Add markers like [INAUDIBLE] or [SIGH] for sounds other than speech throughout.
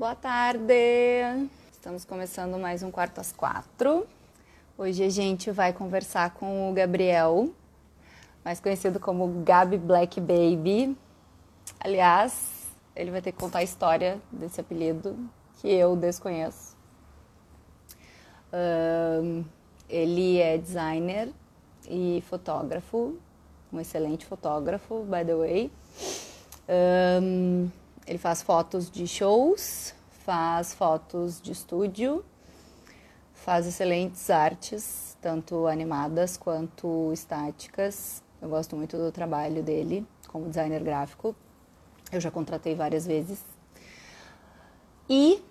Boa tarde! Estamos começando mais um Quarto às Quatro. Hoje a gente vai conversar com o Gabriel, mais conhecido como Gabi Black Baby. Aliás, ele vai ter que contar a história desse apelido que eu desconheço. Um, ele é designer e fotógrafo, um excelente fotógrafo, by the way. Um, ele faz fotos de shows, faz fotos de estúdio, faz excelentes artes, tanto animadas quanto estáticas. Eu gosto muito do trabalho dele como designer gráfico. Eu já contratei várias vezes. E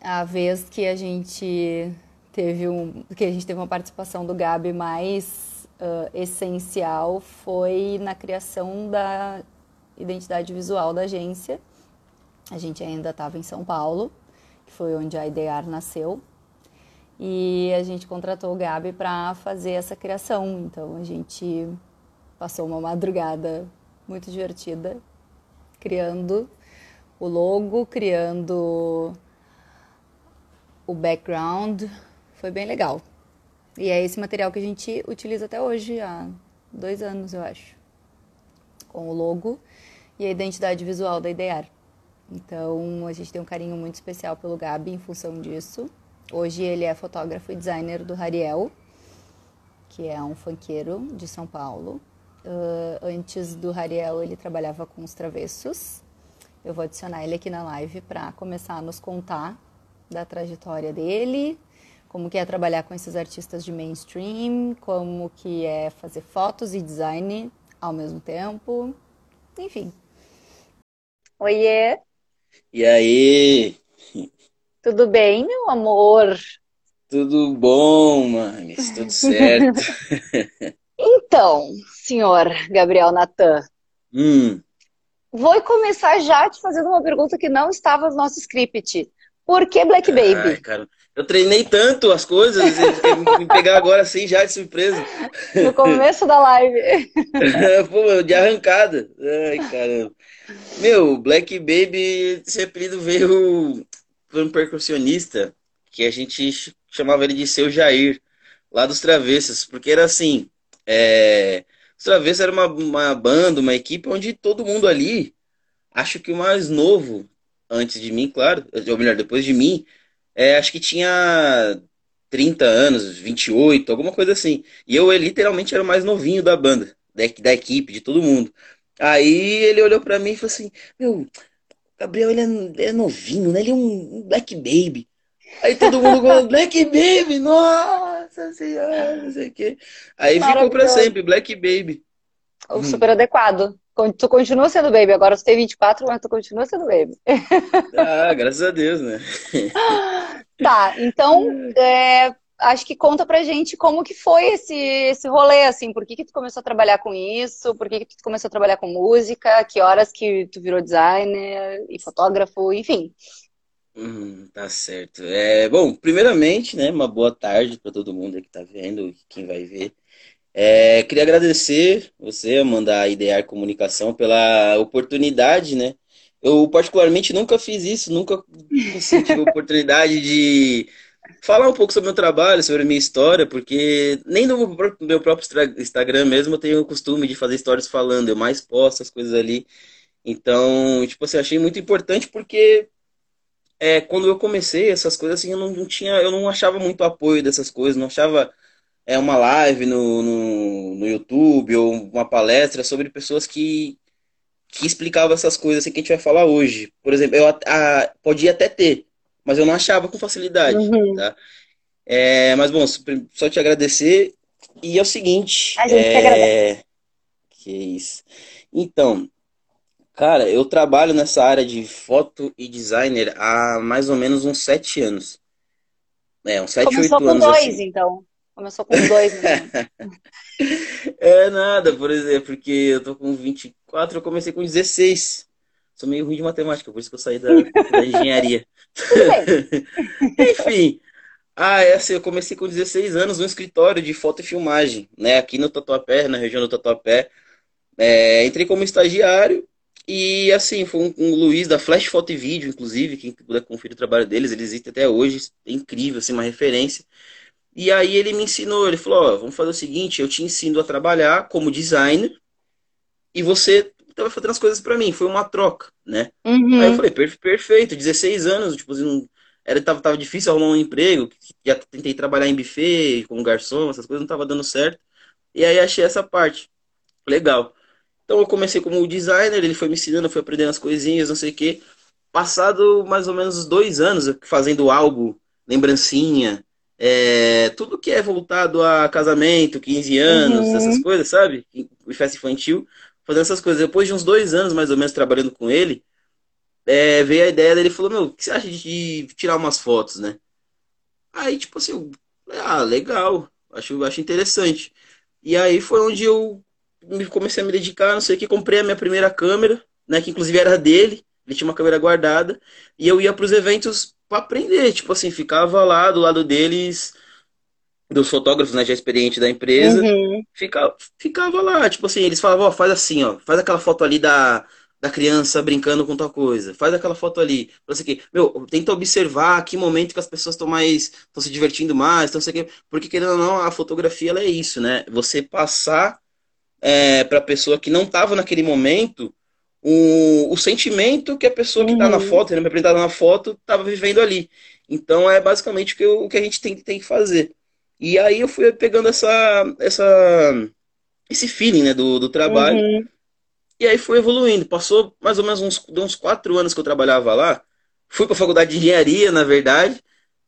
a vez que a gente teve um, que a gente teve uma participação do Gabi mais uh, essencial foi na criação da identidade visual da agência. A gente ainda estava em São Paulo, que foi onde a Idear nasceu. E a gente contratou o Gabi para fazer essa criação. Então a gente passou uma madrugada muito divertida criando o logo, criando o background. Foi bem legal. E é esse material que a gente utiliza até hoje, há dois anos, eu acho. Com o logo e a identidade visual da Idear. Então, a gente tem um carinho muito especial pelo Gabi em função disso. Hoje ele é fotógrafo e designer do Rariel, que é um funkeiro de São Paulo. Uh, antes do Rariel, ele trabalhava com os travessos. Eu vou adicionar ele aqui na live para começar a nos contar da trajetória dele, como que é trabalhar com esses artistas de mainstream, como que é fazer fotos e design ao mesmo tempo. Enfim, Oiê. E aí? Tudo bem, meu amor? Tudo bom, mames, tudo certo. [LAUGHS] então, senhor Gabriel Natan, hum. vou começar já te fazendo uma pergunta que não estava no nosso script. Por que Black Baby? Ai, cara, eu treinei tanto as coisas, me pegar agora assim já de surpresa. No começo da live. [LAUGHS] Pô, de arrancada. Ai, caramba. Meu, Black Baby, esse apelido veio por um percussionista que a gente chamava ele de Seu Jair, lá dos Travessos, porque era assim, é... os Travessos era uma, uma banda, uma equipe onde todo mundo ali, acho que o mais novo, antes de mim, claro, ou melhor, depois de mim, é, acho que tinha 30 anos, 28, alguma coisa assim. E eu, eu literalmente era o mais novinho da banda, da, da equipe, de todo mundo. Aí ele olhou para mim e falou assim: Meu, Gabriel, ele é, é, novinho, né? Ele é um Black Baby. Aí todo mundo falou: Black Baby, nossa senhora, não sei o quê. Aí ficou pra sempre, Black Baby. O super adequado. Tu continua sendo baby, agora tu tem 24, mas tu continua sendo baby. Ah, graças a Deus, né? [LAUGHS] Tá, então [LAUGHS] é, acho que conta pra gente como que foi esse, esse rolê, assim, por que, que tu começou a trabalhar com isso, por que, que tu começou a trabalhar com música, que horas que tu virou designer e fotógrafo, enfim. Hum, tá certo. É, bom, primeiramente, né, uma boa tarde para todo mundo que tá vendo, quem vai ver. É, queria agradecer você, Amanda, Idear Comunicação, pela oportunidade, né? Eu, particularmente, nunca fiz isso, nunca tive a oportunidade de falar um pouco sobre o meu trabalho, sobre a minha história, porque nem no meu próprio Instagram mesmo eu tenho o costume de fazer stories falando, eu mais posto as coisas ali. Então, tipo assim, achei muito importante porque é, quando eu comecei essas coisas assim, eu não, não, tinha, eu não achava muito apoio dessas coisas, não achava é, uma live no, no, no YouTube ou uma palestra sobre pessoas que, que explicavam essas coisas assim que a gente vai falar hoje. Por exemplo, eu a, podia até ter, mas eu não achava com facilidade, uhum. tá? É, mas, bom, só te agradecer. E é o seguinte... A gente é... que agradece. Que isso. Então, cara, eu trabalho nessa área de foto e designer há mais ou menos uns sete anos. É, uns sete, oito anos. Começou com dois, assim. então. Começou com dois, né? [LAUGHS] é nada, por exemplo, porque eu tô com 24, eu comecei com 16 sou meio ruim de matemática, por isso que eu saí da, da [LAUGHS] engenharia. [LAUGHS] Enfim. Ah, é assim, eu comecei com 16 anos no escritório de foto e filmagem, né? Aqui no Tatuapé, na região do Tatuapé. É, entrei como estagiário E assim, foi um, um Luiz da Flash Foto e Vídeo, inclusive, quem puder conferir o trabalho deles, eles existem até hoje, é incrível, assim, uma referência. E aí ele me ensinou, ele falou, ó, vamos fazer o seguinte, eu te ensino a trabalhar como designer e você vai fazendo as coisas para mim. Foi uma troca, né? Uhum. Aí eu falei, perfeito, 16 anos, tipo, assim, era, tava, tava difícil arrumar um emprego, já tentei trabalhar em buffet, como garçom, essas coisas não tava dando certo. E aí achei essa parte. Legal. Então eu comecei como designer, ele foi me ensinando, fui aprendendo as coisinhas, não sei o quê. Passado mais ou menos dois anos fazendo algo, lembrancinha, é, tudo que é voltado a casamento, 15 anos, uhum. essas coisas, sabe? Festa infantil, fazendo essas coisas. Depois de uns dois anos, mais ou menos, trabalhando com ele, é, veio a ideia dele falou, meu, o que você acha de tirar umas fotos, né? Aí, tipo assim, ah, legal, acho, acho interessante. E aí foi onde eu comecei a me dedicar, não sei o que, comprei a minha primeira câmera, né, que inclusive era dele, ele tinha uma câmera guardada, e eu ia para os eventos para aprender, tipo assim, ficava lá do lado deles, dos fotógrafos, né, já experiente da empresa, uhum. ficava, ficava lá, tipo assim, eles falavam, ó, faz assim, ó, faz aquela foto ali da, da criança brincando com tal coisa, faz aquela foto ali, não sei o quê. Meu, tenta observar que momento que as pessoas estão mais, estão se divertindo mais, estão sei o quê, porque querendo ou não, a fotografia ela é isso, né, você passar é, para a pessoa que não estava naquele momento o, o sentimento que a pessoa que está uhum. na foto, né, apresentada na foto, estava vivendo ali. Então é basicamente o que, o que a gente tem, tem que fazer. E aí eu fui pegando essa, essa, esse feeling né, do, do trabalho. Uhum. E aí foi evoluindo. Passou mais ou menos uns, uns quatro anos que eu trabalhava lá. Fui para a faculdade de engenharia, na verdade.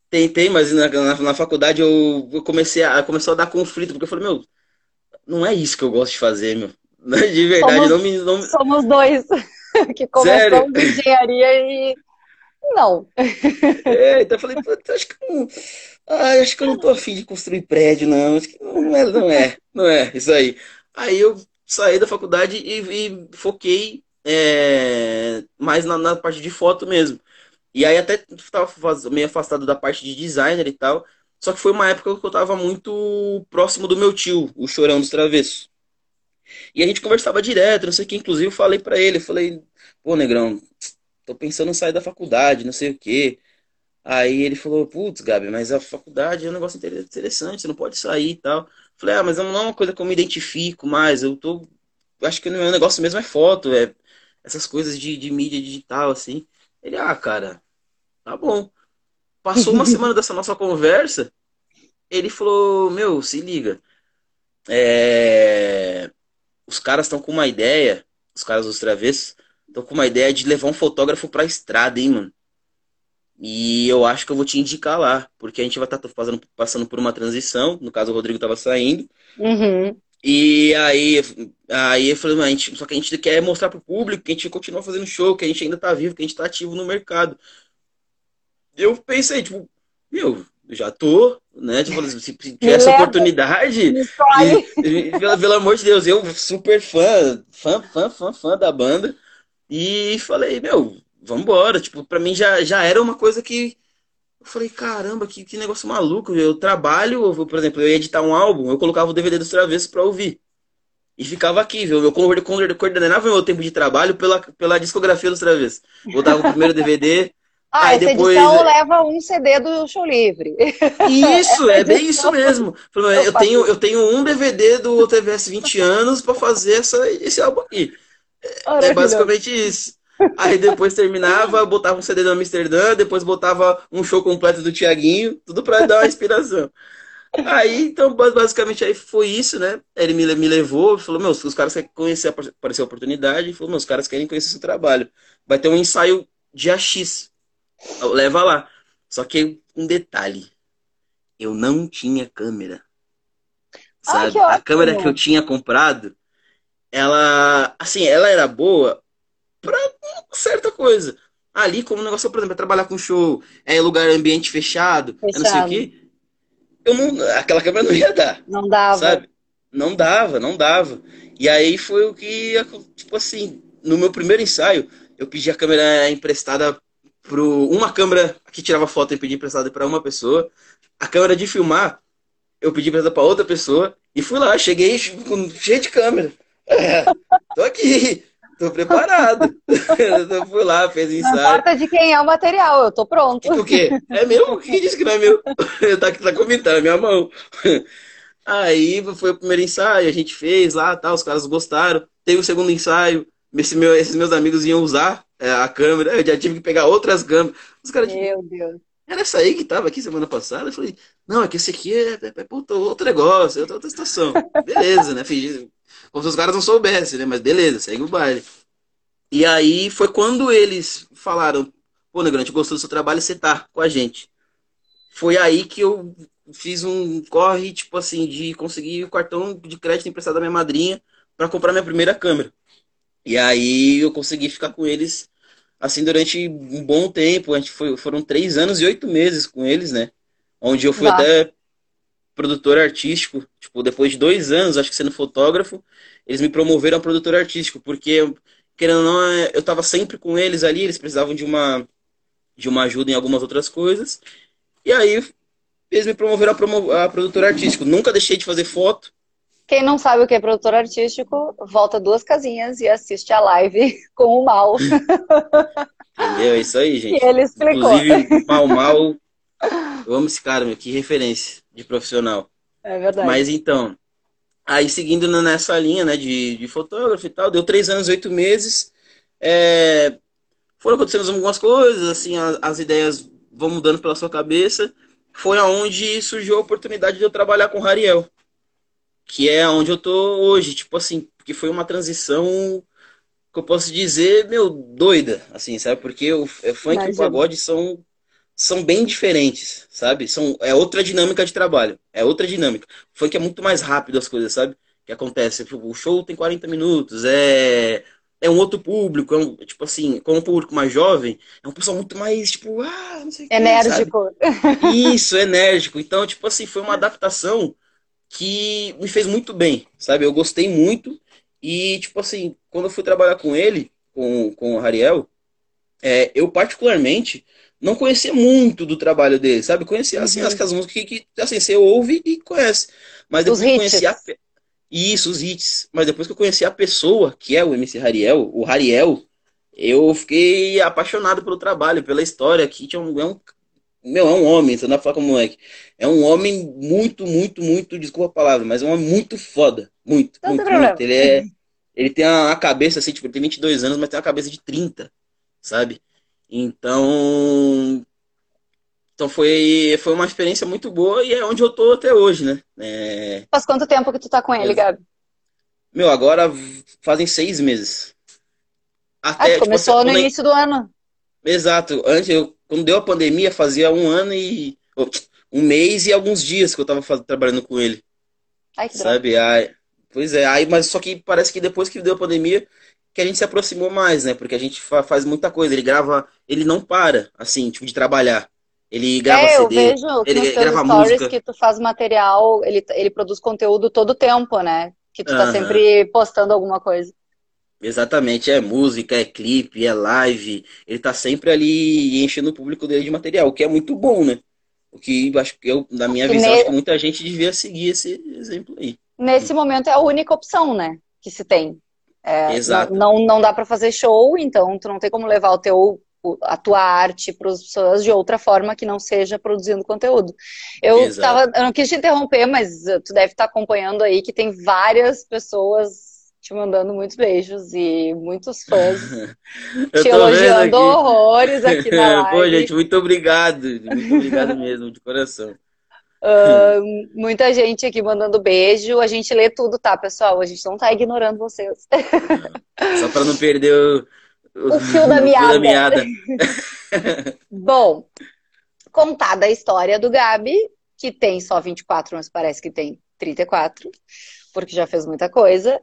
Tentei, mas na, na, na faculdade eu, eu comecei a, começou a dar conflito, porque eu falei, meu, não é isso que eu gosto de fazer, meu. [LAUGHS] De verdade, somos, não me. Não... Somos dois [LAUGHS] que começamos engenharia e. Não. É, então eu falei, acho que não. Ah, acho que eu não tô afim de construir prédio, não. Acho que não é, não é, não é, isso aí. Aí eu saí da faculdade e, e foquei é, mais na, na, parte de foto mesmo. E aí até estava meio afastado da parte de designer e tal. Só que foi uma época que eu estava muito próximo do meu tio, o Chorão dos Travessos. E a gente conversava direto, não sei o que. Inclusive eu falei para ele, eu falei, pô, Negrão, tô pensando em sair da faculdade, não sei o quê. Aí ele falou, putz, Gabi, mas a faculdade é um negócio interessante, você não pode sair e tal. Falei, ah, mas não é uma coisa que eu me identifico mais, eu tô. Acho que o meu negócio mesmo é foto, é essas coisas de, de mídia digital, assim. Ele, ah, cara, tá bom. Passou uma semana dessa nossa conversa, ele falou, meu, se liga. É... Os caras estão com uma ideia, os caras dos travessos, estão com uma ideia de levar um fotógrafo pra estrada, hein, mano. E eu acho que eu vou te indicar lá, porque a gente vai estar tá fazendo, passando por uma transição. No caso, o Rodrigo estava saindo. Uhum. E aí, aí eu falei, a gente, só que a gente quer mostrar pro público que a gente continua fazendo show, que a gente ainda tá vivo, que a gente tá ativo no mercado. Eu pensei, tipo, meu, já tô, né? Tipo, [LAUGHS] se tiver essa oportunidade, [LAUGHS] pelo, pelo amor de Deus, eu super fã, fã, fã, fã, fã da banda. E falei, meu, vambora. Tipo, pra mim já, já era uma coisa que. Eu falei, caramba, que, que negócio maluco. Eu trabalho, eu, por exemplo, eu ia editar um álbum, eu colocava o DVD dos travessos pra ouvir. E ficava aqui, viu? Eu coordenava meu tempo de trabalho pela, pela discografia dos travessos. Botava o primeiro DVD, ah, [LAUGHS] Aí essa depois... edição leva um CD do show livre. Isso, é bem isso [LAUGHS] mesmo. Eu tenho, eu tenho um DVD do TVS 20 anos para fazer essa, esse álbum aqui. É basicamente isso. Aí depois terminava, botava um CD do Amsterdã, depois botava um show completo do Tiaguinho, tudo para dar uma inspiração. Aí, então, basicamente, aí foi isso, né? Ele me, me levou, falou, meu, os caras querem conhecer, apareceu a oportunidade, falou, meus caras querem conhecer seu trabalho. Vai ter um ensaio de AX. Leva lá. Só que um detalhe, eu não tinha câmera. Sabe? Ai, a câmera que eu tinha comprado, ela, assim, ela era boa pra certa coisa. Ali, como o negócio, por exemplo, é trabalhar com show, é lugar, ambiente fechado, fechado. não sei o quê. Eu não, aquela câmera não ia dar. Não dava. Sabe? Não dava, não dava. E aí foi o que, tipo assim, no meu primeiro ensaio, eu pedi a câmera emprestada pro uma câmera que tirava foto eu pedi emprestada para uma pessoa. A câmera de filmar eu pedi emprestada para outra pessoa e fui lá, cheguei cheio de câmera. É, [LAUGHS] tô aqui tô preparado. [LAUGHS] eu fui lá, fez ensaio. Não importa de quem é o material, eu tô pronto. O quê? É meu? Quem disse que não é meu? [LAUGHS] tá tá comentando, é minha mão. Aí foi o primeiro ensaio, a gente fez lá, tá, os caras gostaram. Teve o segundo ensaio, esse meu, esses meus amigos iam usar é, a câmera, eu já tive que pegar outras câmeras. Os caras, meu Deus. Era essa aí que tava aqui semana passada? Eu falei, não, é que esse aqui é, é, é outro negócio, é outra, outra situação. Beleza, né? Como se os caras não soubessem, né? Mas beleza, segue o baile. E aí foi quando eles falaram, pô, Negrante, gostou do seu trabalho, você tá com a gente. Foi aí que eu fiz um corre, tipo assim, de conseguir o cartão de crédito emprestado da minha madrinha para comprar minha primeira câmera. E aí eu consegui ficar com eles assim durante um bom tempo. A gente foi, foram três anos e oito meses com eles, né? Onde eu fui até produtor artístico. Tipo, depois de dois anos, acho que sendo fotógrafo, eles me promoveram a produtor artístico, porque, querendo ou não, é, eu estava sempre com eles ali, eles precisavam de uma, de uma ajuda em algumas outras coisas. E aí eles me promoveram a, promo a produtor artístico. Nunca deixei de fazer foto. Quem não sabe o que é produtor artístico, volta duas casinhas e assiste a live [LAUGHS] com o Mal. Entendeu? É isso aí, [LAUGHS] gente. E ele explicou. Inclusive, Mal Mal, eu amo esse cara, meu, que referência de profissional. É verdade. Mas então, aí seguindo nessa linha, né, de, de fotógrafo e tal, deu três anos, oito meses. É, foram acontecendo algumas coisas, assim, as, as ideias vão mudando pela sua cabeça. Foi aonde surgiu a oportunidade de eu trabalhar com o Rariel que é onde eu tô hoje, tipo assim, porque foi uma transição que eu posso dizer, meu, doida, assim, sabe? Porque o é, funk Imagina. e o pagode são são bem diferentes, sabe? São é outra dinâmica de trabalho, é outra dinâmica. O funk é muito mais rápido as coisas, sabe? Que acontece, o show tem 40 minutos, é é um outro público, é um, tipo assim, com um público mais jovem, é um pessoal muito mais, tipo, ah, não sei o que. Enérgico. Isso, enérgico. Então, tipo assim, foi uma adaptação que me fez muito bem, sabe? Eu gostei muito e, tipo assim, quando eu fui trabalhar com ele, com, com o Ariel, é, eu particularmente não conhecia muito do trabalho dele, sabe? Conhecia, assim, uhum. as, as músicas que, que, assim, você ouve e conhece. Mas depois que eu conheci a... Isso, os hits. Mas depois que eu conheci a pessoa, que é o MC Hariel, o Hariel, eu fiquei apaixonado pelo trabalho, pela história, que tinha um, é um meu, é um homem, você não vai falar com moleque. É um homem muito, muito, muito, desculpa a palavra, mas é um homem muito foda. Muito, não muito, muito. Ele é. Ele tem a cabeça assim, tipo, ele tem 22 anos, mas tem uma cabeça de 30, sabe? Então. Então foi, foi uma experiência muito boa e é onde eu tô até hoje, né? É... Faz quanto tempo que tu tá com ele, Gabi? Meu, agora fazem seis meses. Até, ah, tipo, começou assim, no início do ano. Exato. Antes eu quando deu a pandemia, fazia um ano e. um mês e alguns dias que eu tava trabalhando com ele. Ai, que sabe? Aí, pois é, aí, mas só que parece que depois que deu a pandemia, que a gente se aproximou mais, né? Porque a gente faz muita coisa. Ele grava, ele não para, assim, tipo, de trabalhar. Ele grava é, CD, eu vejo ele grava música. que tu faz material, ele, ele produz conteúdo todo o tempo, né? Que tu tá uhum. sempre postando alguma coisa. Exatamente, é música, é clipe, é live. Ele tá sempre ali enchendo o público dele de material, o que é muito bom, né? O que acho que eu, na minha visão, ne... acho que muita gente devia seguir esse exemplo aí. Nesse momento é a única opção, né? Que se tem. É, Exato. Não, não, não dá para fazer show, então tu não tem como levar o teu a tua arte para as pessoas de outra forma que não seja produzindo conteúdo. Eu estava, eu não quis te interromper, mas tu deve estar acompanhando aí que tem várias pessoas te mandando muitos beijos e muitos [LAUGHS] fãs te elogiando horrores aqui na live. [LAUGHS] Pô, gente, muito obrigado. Muito obrigado mesmo, de coração. Uh, muita gente aqui mandando beijo. A gente lê tudo, tá, pessoal? A gente não tá ignorando vocês. Só para não perder o, o, o fio da [LAUGHS] meada. Da meada. [LAUGHS] Bom, contada a história do Gabi, que tem só 24, mas parece que tem 34, porque já fez muita coisa.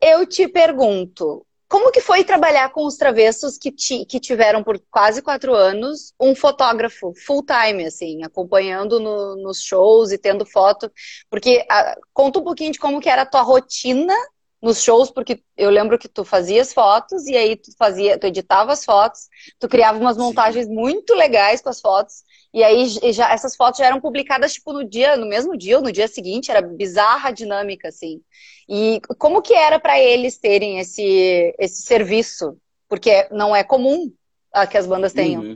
Eu te pergunto, como que foi trabalhar com os travessos que, ti, que tiveram por quase quatro anos um fotógrafo full time, assim, acompanhando no, nos shows e tendo foto? Porque a, conta um pouquinho de como que era a tua rotina nos shows, porque eu lembro que tu fazias fotos e aí tu fazia, tu editava as fotos, tu criava umas montagens Sim. muito legais com as fotos. E aí já essas fotos já eram publicadas tipo no dia, no mesmo dia ou no dia seguinte, era bizarra a dinâmica assim. E como que era para eles terem esse esse serviço? Porque não é comum a que as bandas tenham. Uhum.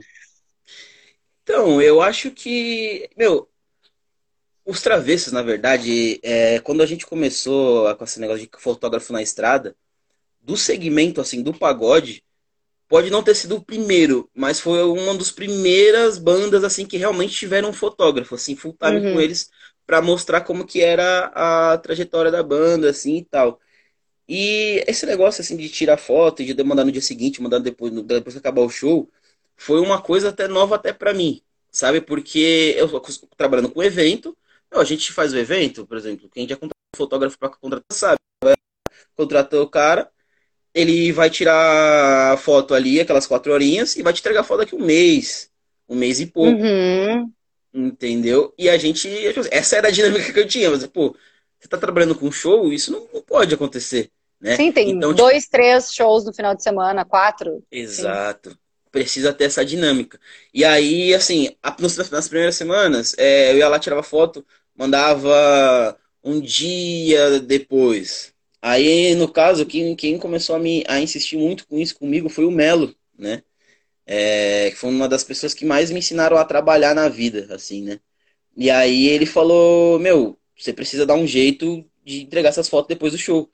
Então, eu acho que, meu, os travessos, na verdade, é, quando a gente começou com esse negócio de fotógrafo na estrada, do segmento, assim, do pagode, pode não ter sido o primeiro, mas foi uma das primeiras bandas, assim, que realmente tiveram um fotógrafo, assim, full time uhum. com eles, para mostrar como que era a trajetória da banda, assim, e tal. E esse negócio, assim, de tirar foto e de mandar no dia seguinte, mandar depois, depois que acabar o show, foi uma coisa até nova até para mim, sabe? Porque eu trabalhando com evento, a gente faz o evento, por exemplo, quem já contrata um fotógrafo para contratar, sabe? Vai contratar o cara, ele vai tirar a foto ali, aquelas quatro horinhas, e vai te entregar a foto daqui um mês, um mês e pouco. Uhum. Entendeu? E a gente. Essa era a dinâmica que eu tinha. Mas, pô, você tá trabalhando com show, isso não, não pode acontecer. Né? Sim, tem então, tipo dois, tipo... três shows no final de semana, quatro. Exato. Sim. Precisa ter essa dinâmica. E aí, assim, nas primeiras semanas, é, eu ia lá, tirava foto, mandava um dia depois. Aí, no caso, quem, quem começou a, me, a insistir muito com isso comigo foi o Melo, né? É, que foi uma das pessoas que mais me ensinaram a trabalhar na vida, assim, né? E aí ele falou, meu, você precisa dar um jeito de entregar essas fotos depois do show.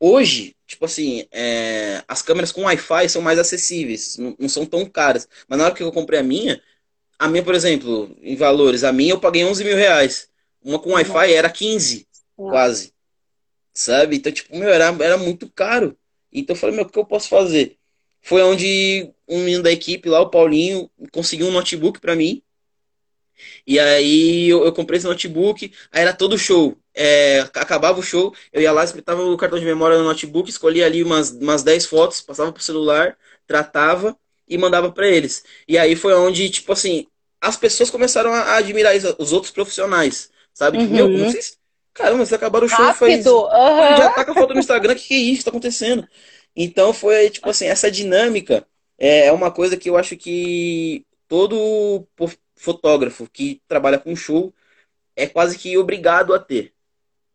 Hoje, tipo assim, é, as câmeras com Wi-Fi são mais acessíveis, não, não, são tão caras. Mas na hora que eu comprei a minha, a minha, por exemplo, em valores, a minha eu paguei 11 mil reais. Uma com Wi-Fi era 15, quase. Sabe? Então, tipo, meu, era, era muito caro. Então eu falei, meu, o que eu posso fazer? Foi onde um menino da equipe lá, o Paulinho, conseguiu um notebook para mim. E aí eu, eu, comprei esse notebook, aí era todo show. É, acabava o show, eu ia lá, espetava o cartão de memória no notebook, escolhia ali umas, umas 10 fotos, passava pro celular, tratava e mandava para eles. E aí foi onde, tipo assim, as pessoas começaram a admirar isso, os outros profissionais. Sabe? Tipo, uhum. meu, não sei se... Caramba, vocês acabaram o show Rápido. faz. Uhum. Já tá com a foto no Instagram, o que, que é isso que tá acontecendo? Então foi, tipo assim, essa dinâmica é uma coisa que eu acho que todo fotógrafo que trabalha com show é quase que obrigado a ter,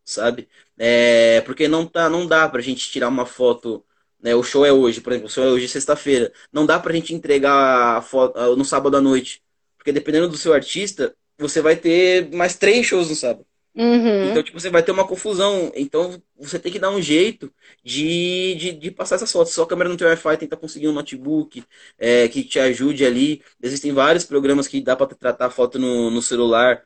sabe? É, porque não, tá, não dá pra gente tirar uma foto, né? O show é hoje, por exemplo, o show é hoje sexta-feira. Não dá pra gente entregar a foto no sábado à noite. Porque dependendo do seu artista, você vai ter mais três shows no sábado. Uhum. Então, tipo, você vai ter uma confusão. Então, você tem que dar um jeito de, de, de passar essas fotos. Se a câmera não tem Wi-Fi, tenta conseguir um notebook é, que te ajude ali. Existem vários programas que dá para tratar a foto no, no celular,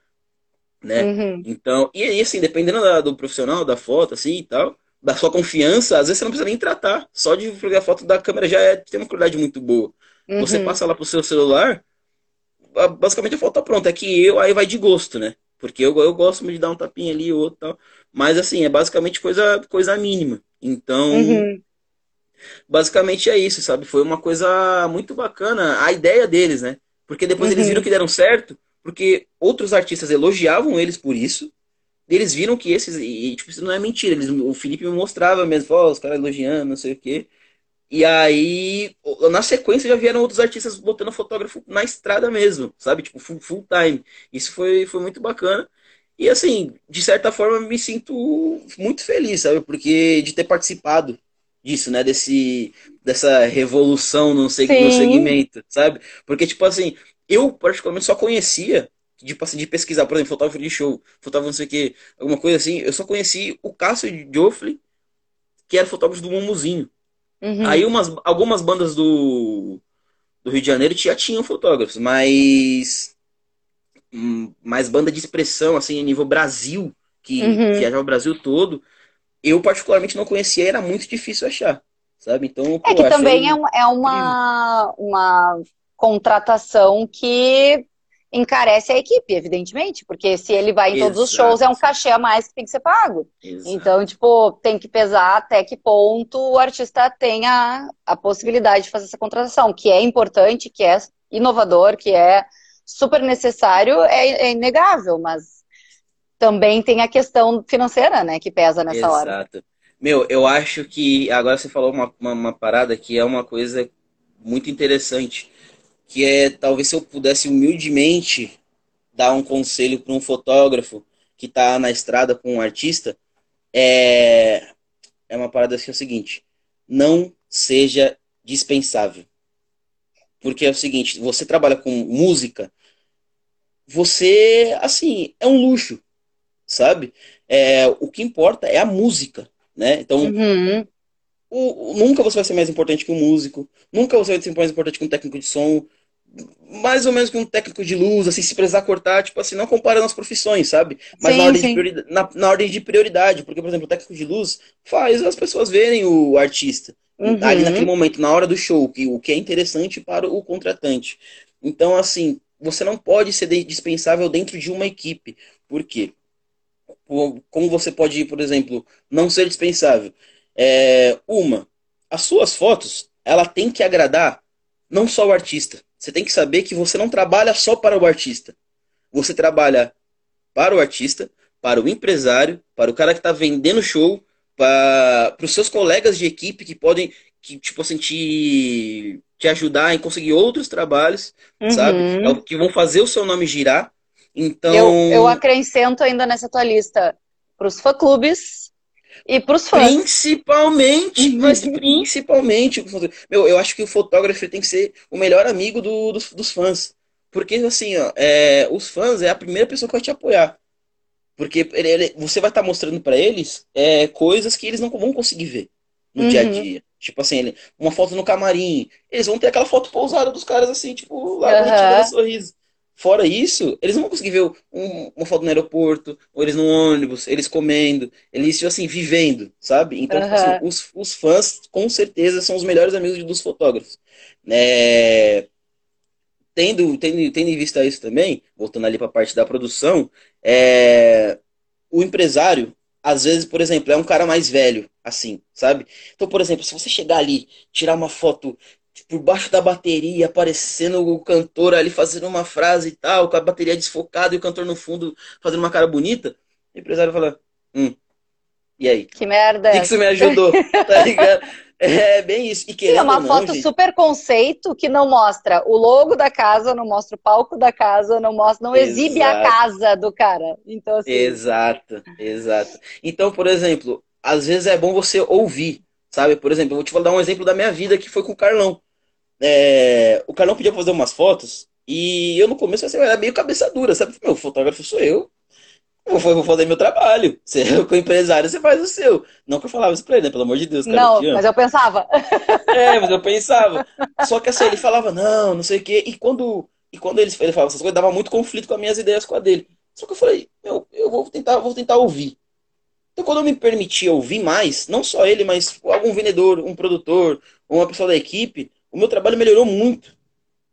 né? Uhum. Então, e aí, assim, dependendo da, do profissional, da foto, assim e tal, da sua confiança, às vezes você não precisa nem tratar. Só de pegar a foto da câmera já é, tem uma qualidade muito boa. Uhum. Você passa lá pro seu celular, basicamente a foto tá pronta. É que eu, aí vai de gosto, né? Porque eu, eu gosto de dar um tapinha ali, outro tal. Mas assim, é basicamente coisa, coisa mínima. Então, uhum. basicamente é isso, sabe? Foi uma coisa muito bacana a ideia deles, né? Porque depois uhum. eles viram que deram certo, porque outros artistas elogiavam eles por isso. Eles viram que esses. E, tipo, isso não é mentira. Eles, o Felipe me mostrava mesmo, ó, oh, os caras elogiando, não sei o quê. E aí, na sequência, já vieram outros artistas botando fotógrafo na estrada mesmo, sabe? Tipo, full, full time. Isso foi, foi muito bacana. E assim, de certa forma, me sinto muito feliz, sabe? Porque de ter participado disso, né? Desse, dessa revolução no, seg no segmento, sabe? Porque, tipo assim, eu particularmente só conhecia, de, assim, de pesquisar, por exemplo, fotógrafo de show, fotógrafo não sei o que, alguma coisa assim, eu só conheci o Cássio Joffre, que era fotógrafo do Mumuzinho. Uhum. Aí umas, algumas bandas do, do Rio de Janeiro já tinham fotógrafos, mas hum, mais banda de expressão, assim, a nível Brasil, que uhum. viajava o Brasil todo, eu particularmente não conhecia, era muito difícil achar, sabe? Então, pô, é que também é, é uma, uma contratação que encarece a equipe, evidentemente, porque se ele vai em todos Exato. os shows, é um cachê a mais que tem que ser pago. Exato. Então, tipo, tem que pesar até que ponto o artista tem a, a possibilidade de fazer essa contratação, que é importante, que é inovador, que é super necessário, é, é inegável, mas também tem a questão financeira, né, que pesa nessa Exato. hora. Exato. Meu, eu acho que agora você falou uma, uma, uma parada que é uma coisa muito interessante, que é talvez se eu pudesse humildemente dar um conselho para um fotógrafo que está na estrada com um artista, é, é uma parada que é o seguinte: não seja dispensável. Porque é o seguinte, você trabalha com música, você, assim, é um luxo, sabe? É, o que importa é a música, né? Então, uhum. o, nunca você vai ser mais importante que um músico, nunca você vai ser mais importante que um técnico de som, mais ou menos que um técnico de luz, assim, se precisar cortar, tipo assim, não comparando as profissões, sabe? Mas sim, na, ordem de prioridade, na, na, ordem de prioridade, porque, por exemplo, o técnico de luz faz as pessoas verem o artista. Uhum. Ali naquele momento, na hora do show, que, o que é interessante para o contratante. Então, assim, você não pode ser dispensável dentro de uma equipe. Por quê? Como você pode, por exemplo, não ser dispensável? É, uma, as suas fotos, ela tem que agradar não só o artista, você tem que saber que você não trabalha só para o artista. Você trabalha para o artista, para o empresário, para o cara que está vendendo show, para, os seus colegas de equipe que podem, que, tipo assim, te, te ajudar em conseguir outros trabalhos, uhum. sabe? É que vão fazer o seu nome girar. Então. Eu, eu acrescento ainda nessa tua lista para os fã-clubes e para os fãs. Principalmente, uhum. mas principalmente. Meu, eu acho que o fotógrafo tem que ser o melhor amigo do, dos, dos fãs. Porque, assim, ó, é, os fãs é a primeira pessoa que vai te apoiar. Porque ele, ele, você vai estar tá mostrando para eles é, coisas que eles não vão conseguir ver no uhum. dia a dia. Tipo assim, ele, uma foto no camarim. Eles vão ter aquela foto pousada dos caras, assim, tipo, lá uhum. sorriso. Fora isso, eles não vão conseguir ver um, uma foto no aeroporto, ou eles no ônibus, eles comendo, eles, tipo assim, vivendo, sabe? Então, uhum. assim, os, os fãs, com certeza, são os melhores amigos dos fotógrafos. É... Tendo, tendo, tendo em vista isso também, voltando ali para a parte da produção, é... o empresário, às vezes, por exemplo, é um cara mais velho, assim, sabe? Então, por exemplo, se você chegar ali, tirar uma foto por baixo da bateria, aparecendo o cantor ali fazendo uma frase e tal, com a bateria desfocada e o cantor no fundo fazendo uma cara bonita, o empresário fala, hum, e aí? Que merda! O que, que isso me ajudou? [LAUGHS] tá ligado? É bem isso. E Sim, é uma não, foto gente... super conceito que não mostra o logo da casa, não mostra o palco da casa, não mostra, não exato. exibe a casa do cara. Então, assim... Exato, exato. Então, por exemplo, às vezes é bom você ouvir, sabe? Por exemplo, eu vou te dar um exemplo da minha vida que foi com o Carlão. É, o Carlão podia fazer umas fotos e eu no começo assim, era meio cabeça dura, sabe? Meu, fotógrafo sou eu. Eu vou fazer meu trabalho. [LAUGHS] Você, com empresário, você faz o seu. Não que eu falava isso pra ele, né? Pelo amor de Deus, cara. Não, eu mas eu pensava. [LAUGHS] É, mas eu pensava. Só que assim, ele falava, não, não sei o quê. E quando, e quando ele, ele falava essas coisas, dava muito conflito com as minhas ideias com a dele. Só que eu falei, meu, eu vou tentar, vou tentar ouvir. Então, quando eu me permitia ouvir mais, não só ele, mas algum vendedor, um produtor, uma pessoa da equipe, o meu trabalho melhorou muito,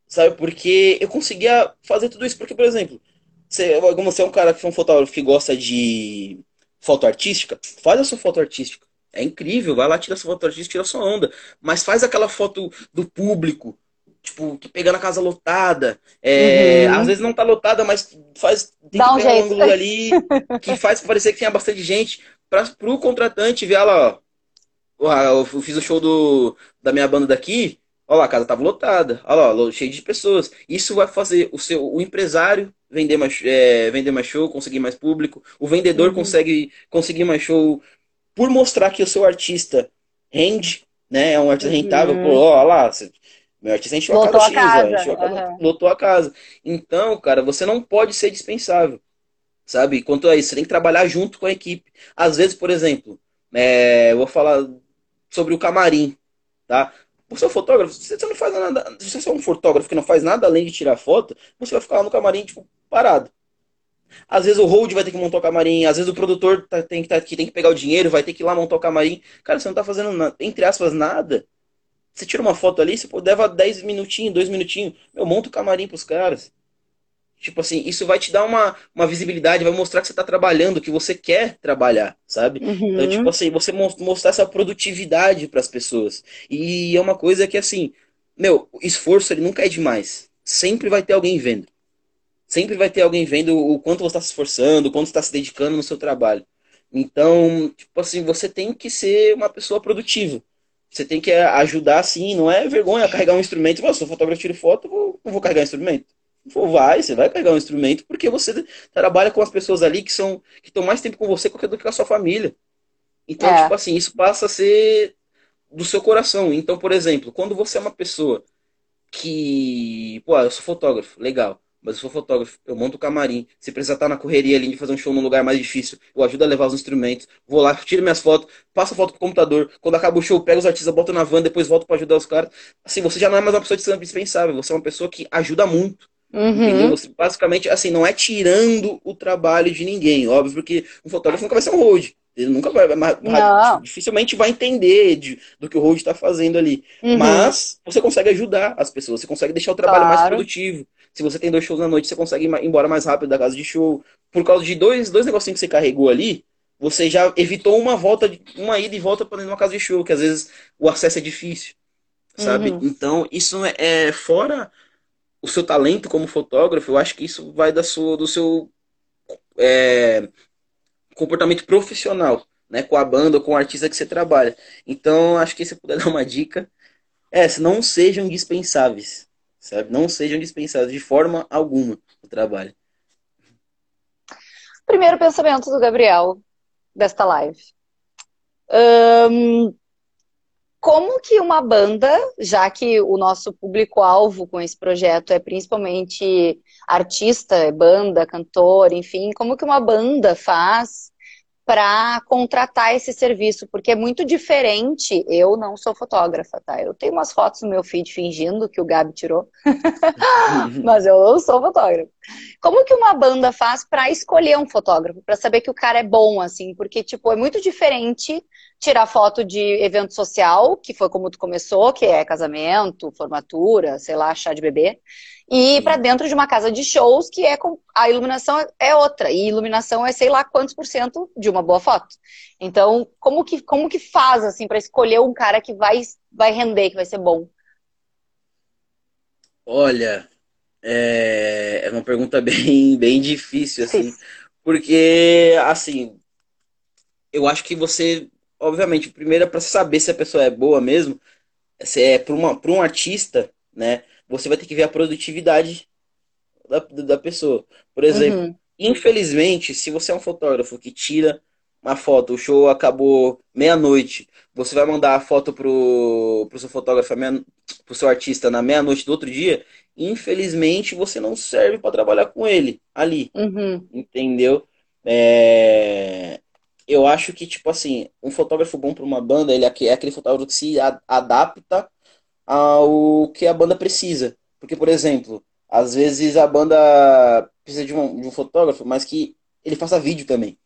sabe? Porque eu conseguia fazer tudo isso. Porque, por exemplo, você, você é um cara que é um fotógrafo que gosta de foto artística, faz a sua foto artística. É incrível, vai lá, tira a sua foto artística, tira a sua onda. Mas faz aquela foto do público, tipo, que pegando a casa lotada. É, uhum. Às vezes não tá lotada, mas faz. Tem Dá que um jeito. um ângulo ali que faz parecer que tinha bastante gente. Para pro contratante ver lá, ó. Eu fiz o show do, da minha banda daqui. Olha lá, a casa estava lotada. Olha lá, cheio de pessoas. Isso vai fazer o seu o empresário vender mais, é, vender mais show, conseguir mais público. O vendedor uhum. consegue conseguir mais show por mostrar que o seu artista rende, né? É um artista uhum. rentável. Pô, olha lá, meu artista encheu lotou a casa, a casa. X, ó, a casa uhum. lotou a casa. Então, cara, você não pode ser dispensável, sabe? Quanto a isso, você tem que trabalhar junto com a equipe. Às vezes, por exemplo, é, eu vou falar sobre o camarim, tá? Você é um fotógrafo, você não faz nada. Se você é um fotógrafo que não faz nada além de tirar foto, você vai ficar lá no camarim, tipo, parado. Às vezes o hold vai ter que montar o camarim, às vezes o produtor tá, tem, que, tá, que tem que pegar o dinheiro, vai ter que ir lá montar o camarim. Cara, você não tá fazendo, nada, entre aspas, nada. Você tira uma foto ali, você leva 10 minutinhos, 2 minutinhos, eu monto o camarim pros caras. Tipo assim, isso vai te dar uma, uma visibilidade, vai mostrar que você está trabalhando, que você quer trabalhar, sabe? Uhum. Então, tipo assim, você mostrar essa produtividade para as pessoas. E é uma coisa que, assim, meu, esforço ele nunca é demais. Sempre vai ter alguém vendo. Sempre vai ter alguém vendo o quanto você está se esforçando, o quanto está se dedicando no seu trabalho. Então, tipo assim, você tem que ser uma pessoa produtiva. Você tem que ajudar, sim, não é vergonha carregar um instrumento. Se eu fotógrafo, tiro foto, eu não vou carregar um instrumento. For, vai, você vai pegar um instrumento, porque você trabalha com as pessoas ali que são que estão mais tempo com você do que com a sua família. Então, é. tipo assim, isso passa a ser do seu coração. Então, por exemplo, quando você é uma pessoa que, pô, eu sou fotógrafo, legal mas eu sou fotógrafo, eu monto o camarim. Se precisar estar na correria ali de fazer um show num lugar mais difícil, eu ajudo a levar os instrumentos, vou lá, tiro minhas fotos, passo a foto pro computador. Quando acaba o show, pego os artistas, boto na van, depois volto para ajudar os caras. Assim, você já não é mais uma pessoa dispensável, você é uma pessoa que ajuda muito. Uhum. Você, basicamente, assim, não é tirando o trabalho de ninguém, óbvio, porque um fotógrafo nunca vai ser um road. Ele nunca vai, vai dificilmente vai entender de, do que o road está fazendo ali. Uhum. Mas você consegue ajudar as pessoas, você consegue deixar o trabalho claro. mais produtivo. Se você tem dois shows na noite, você consegue ir embora mais rápido da casa de show. Por causa de dois, dois negocinhos que você carregou ali, você já evitou uma volta, uma ida e volta para uma casa de show, que às vezes o acesso é difícil, sabe? Uhum. Então, isso é, é fora o seu talento como fotógrafo, eu acho que isso vai da sua, do seu é, comportamento profissional, né, com a banda com o artista que você trabalha. Então, acho que se puder [LAUGHS] dar uma dica, é, não sejam indispensáveis sabe? Não sejam dispensados de forma alguma no trabalho. Primeiro pensamento do Gabriel desta live. Um, como que uma banda, já que o nosso público-alvo com esse projeto é principalmente artista, banda, cantor, enfim, como que uma banda faz para contratar esse serviço, porque é muito diferente. Eu não sou fotógrafa, tá? Eu tenho umas fotos no meu feed fingindo que o Gabi tirou, [LAUGHS] mas eu não sou fotógrafo. Como que uma banda faz para escolher um fotógrafo, para saber que o cara é bom, assim? Porque, tipo, é muito diferente tirar foto de evento social, que foi como tu começou, que é casamento, formatura, sei lá, chá de bebê, e para dentro de uma casa de shows que é com a iluminação é outra e iluminação é sei lá quantos por cento de uma boa foto. Então, como que como que faz assim para escolher um cara que vai vai render, que vai ser bom? Olha, é, é uma pergunta [LAUGHS] bem bem difícil assim, porque assim, eu acho que você, obviamente, primeiro é para saber se a pessoa é boa mesmo, se é para um artista, né? você vai ter que ver a produtividade da, da pessoa. Por exemplo, uhum. infelizmente, se você é um fotógrafo que tira uma foto, o show acabou meia-noite, você vai mandar a foto pro, pro seu fotógrafo, pro seu artista na meia-noite do outro dia, infelizmente você não serve para trabalhar com ele ali. Uhum. Entendeu? É... Eu acho que, tipo assim, um fotógrafo bom para uma banda, ele é, é aquele fotógrafo que se adapta ao que a banda precisa. Porque, por exemplo, às vezes a banda precisa de um, de um fotógrafo, mas que ele faça vídeo também.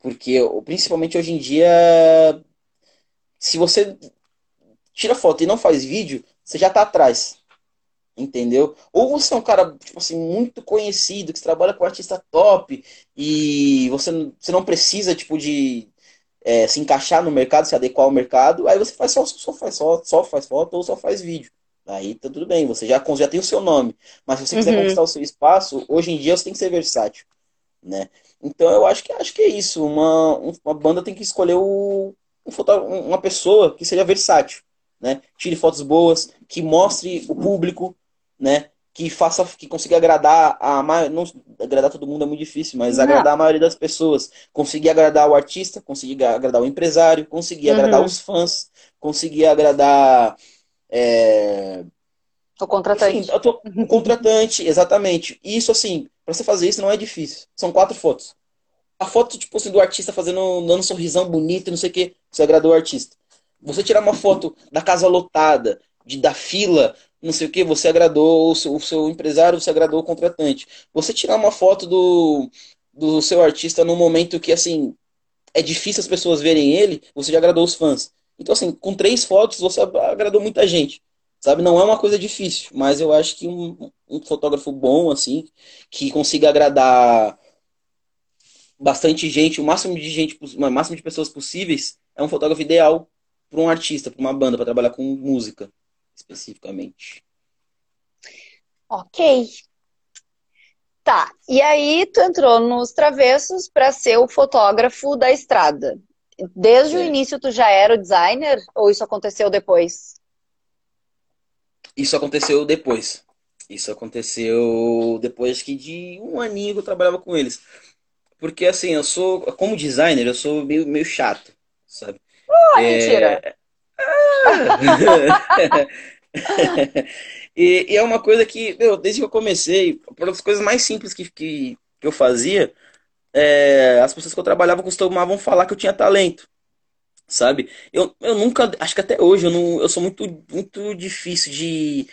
Porque, principalmente hoje em dia, se você tira foto e não faz vídeo, você já tá atrás. Entendeu? Ou você é um cara, tipo assim, muito conhecido, que trabalha com artista top, e você, você não precisa, tipo, de é, se encaixar no mercado, se adequar ao mercado, aí você faz só, só, faz, só, só faz foto ou só faz vídeo. Aí tá tudo bem, você já, já tem o seu nome. Mas se você quiser uhum. conquistar o seu espaço, hoje em dia você tem que ser versátil. Né? Então eu acho que acho que é isso. Uma, uma banda tem que escolher o, um uma pessoa que seja versátil. Né? Tire fotos boas, que mostre o público, né? que faça, que consiga agradar a não agradar todo mundo é muito difícil, mas não. agradar a maioria das pessoas, conseguir agradar o artista, conseguir agradar o empresário, conseguir uhum. agradar os fãs, conseguir agradar é... o contratante. Enfim, tô, o contratante, [LAUGHS] exatamente. Isso assim, para você fazer isso não é difícil. São quatro fotos. A foto tipo assim do artista fazendo dando um sorrisão bonito, não sei o que, você agradou o artista. Você tirar uma foto da casa lotada, de da fila, não sei o que, você agradou o seu, o seu, empresário, você agradou o contratante. Você tirar uma foto do, do seu artista num momento que, assim, é difícil as pessoas verem ele, você já agradou os fãs. Então, assim, com três fotos você agradou muita gente. Sabe, não é uma coisa difícil, mas eu acho que um, um fotógrafo bom, assim, que consiga agradar bastante gente, o máximo de gente, o máximo de pessoas possíveis, é um fotógrafo ideal para um artista, para uma banda, para trabalhar com música especificamente. Ok. Tá, e aí tu entrou nos Travessos para ser o fotógrafo da estrada. Desde o início tu já era o designer ou isso aconteceu depois? Isso aconteceu depois. Isso aconteceu depois que de um aninho que eu trabalhava com eles. Porque assim, eu sou, como designer, eu sou meio, meio chato, sabe? Uh, é... mentira! E, e, é uma coisa que, meu, desde que eu comecei, uma das coisas mais simples que, que, que eu fazia, é, as pessoas que eu trabalhava costumavam falar que eu tinha talento sabe? Eu, eu nunca, acho que até hoje eu não, eu sou muito muito difícil de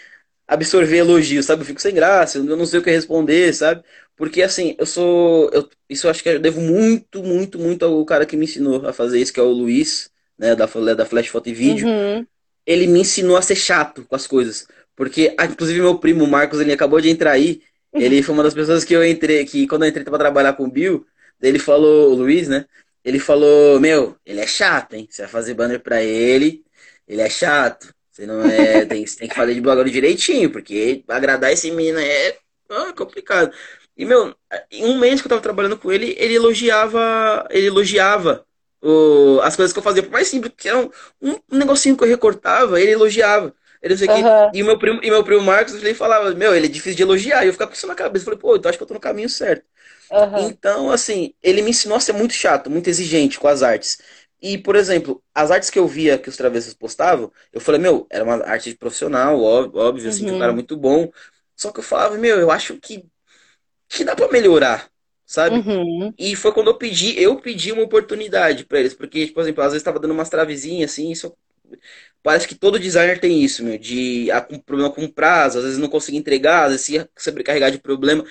absorver elogios, sabe? Eu fico sem graça, eu não sei o que responder, sabe? Porque assim, eu sou, eu, isso eu acho que eu devo muito, muito, muito ao cara que me ensinou a fazer isso, que é o Luiz, né, da da Flash Foto e Vídeo. Uhum. Ele me ensinou a ser chato com as coisas, porque ah, inclusive meu primo Marcos, ele acabou de entrar aí, ele foi uma das pessoas que eu entrei, que quando eu entrei para trabalhar com o Bill, ele falou, o Luiz, né? Ele falou, meu, ele é chato, hein? Você vai fazer banner pra ele, ele é chato. Você não é. [LAUGHS] tem, tem que fazer de bagulho direitinho, porque agradar esse menino é ah, complicado. E, meu, em um mês que eu tava trabalhando com ele, ele elogiava. Ele elogiava o, as coisas que eu fazia. Por mais simples, que era um, um negocinho que eu recortava, ele elogiava. Ele não sei uhum. que, e, o meu primo, e meu primo Marcos ele falava, meu, ele é difícil de elogiar. E eu ficava com isso na cabeça. Eu falei, pô, então acho que eu tô no caminho certo. Uhum. Então, assim, ele me ensinou a ser muito chato, muito exigente com as artes. E, por exemplo, as artes que eu via que os travessos postavam, eu falei, meu, era uma arte de profissional, óbvio, óbvio assim, uhum. de um cara muito bom. Só que eu falava, meu, eu acho que, que dá para melhorar, sabe? Uhum. E foi quando eu pedi, eu pedi uma oportunidade para eles, porque, por exemplo, às vezes tava dando umas travezinhas, assim, isso parece que todo designer tem isso, meu, de ah, com problema com prazo, às vezes não consegue entregar, às vezes se sobrecarregar de problema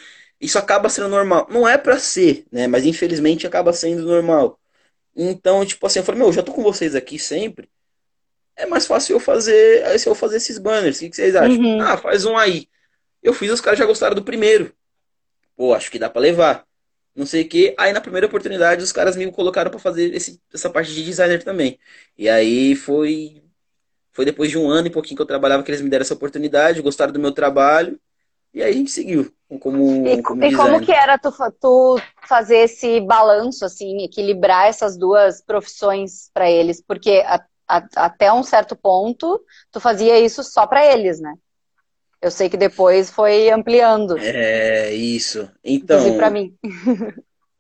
isso acaba sendo normal. Não é para ser, né? Mas infelizmente acaba sendo normal. Então, tipo assim, eu falei, meu, já tô com vocês aqui sempre. É mais fácil eu fazer, se eu fazer esses banners. O que, que vocês acham? Uhum. Ah, faz um aí. Eu fiz, os caras já gostaram do primeiro. Pô, acho que dá para levar. Não sei o que. Aí na primeira oportunidade os caras me colocaram para fazer esse, essa parte de designer também. E aí foi foi depois de um ano e pouquinho que eu trabalhava que eles me deram essa oportunidade, gostaram do meu trabalho. E aí a gente seguiu como, e, como e como que era tu, tu fazer esse balanço, assim, equilibrar essas duas profissões para eles? Porque a, a, até um certo ponto tu fazia isso só para eles, né? Eu sei que depois foi ampliando. É, isso. Então. para mim.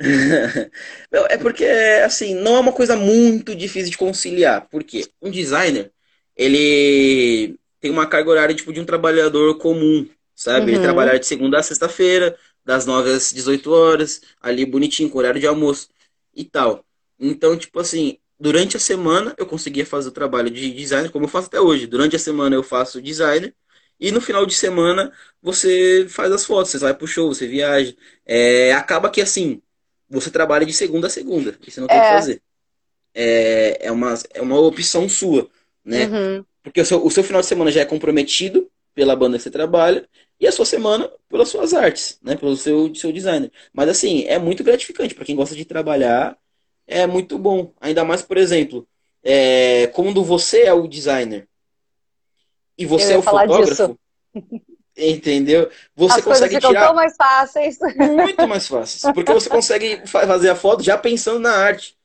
[LAUGHS] é porque, assim, não é uma coisa muito difícil de conciliar. Porque um designer, ele tem uma carga horária tipo de um trabalhador comum, sabe? Uhum. Ele trabalhar de segunda a sexta-feira, das 9 às 18 horas, ali bonitinho, com horário de almoço e tal. Então, tipo assim, durante a semana eu conseguia fazer o trabalho de designer, como eu faço até hoje. Durante a semana eu faço designer, e no final de semana você faz as fotos, você vai pro show, você viaja. É, acaba que assim, você trabalha de segunda a segunda, você não tem é. que fazer. É, é, uma, é uma opção sua, né? Uhum. Porque o seu, o seu final de semana já é comprometido pela banda que você trabalha e a sua semana pelas suas artes, né? Pelo seu, seu designer. Mas assim, é muito gratificante para quem gosta de trabalhar, é muito bom. Ainda mais, por exemplo, é, quando você é o designer e você é o fotógrafo, entendeu? Você As consegue ficam tirar tão mais fáceis. Muito mais fáceis, porque você consegue fazer a foto já pensando na arte.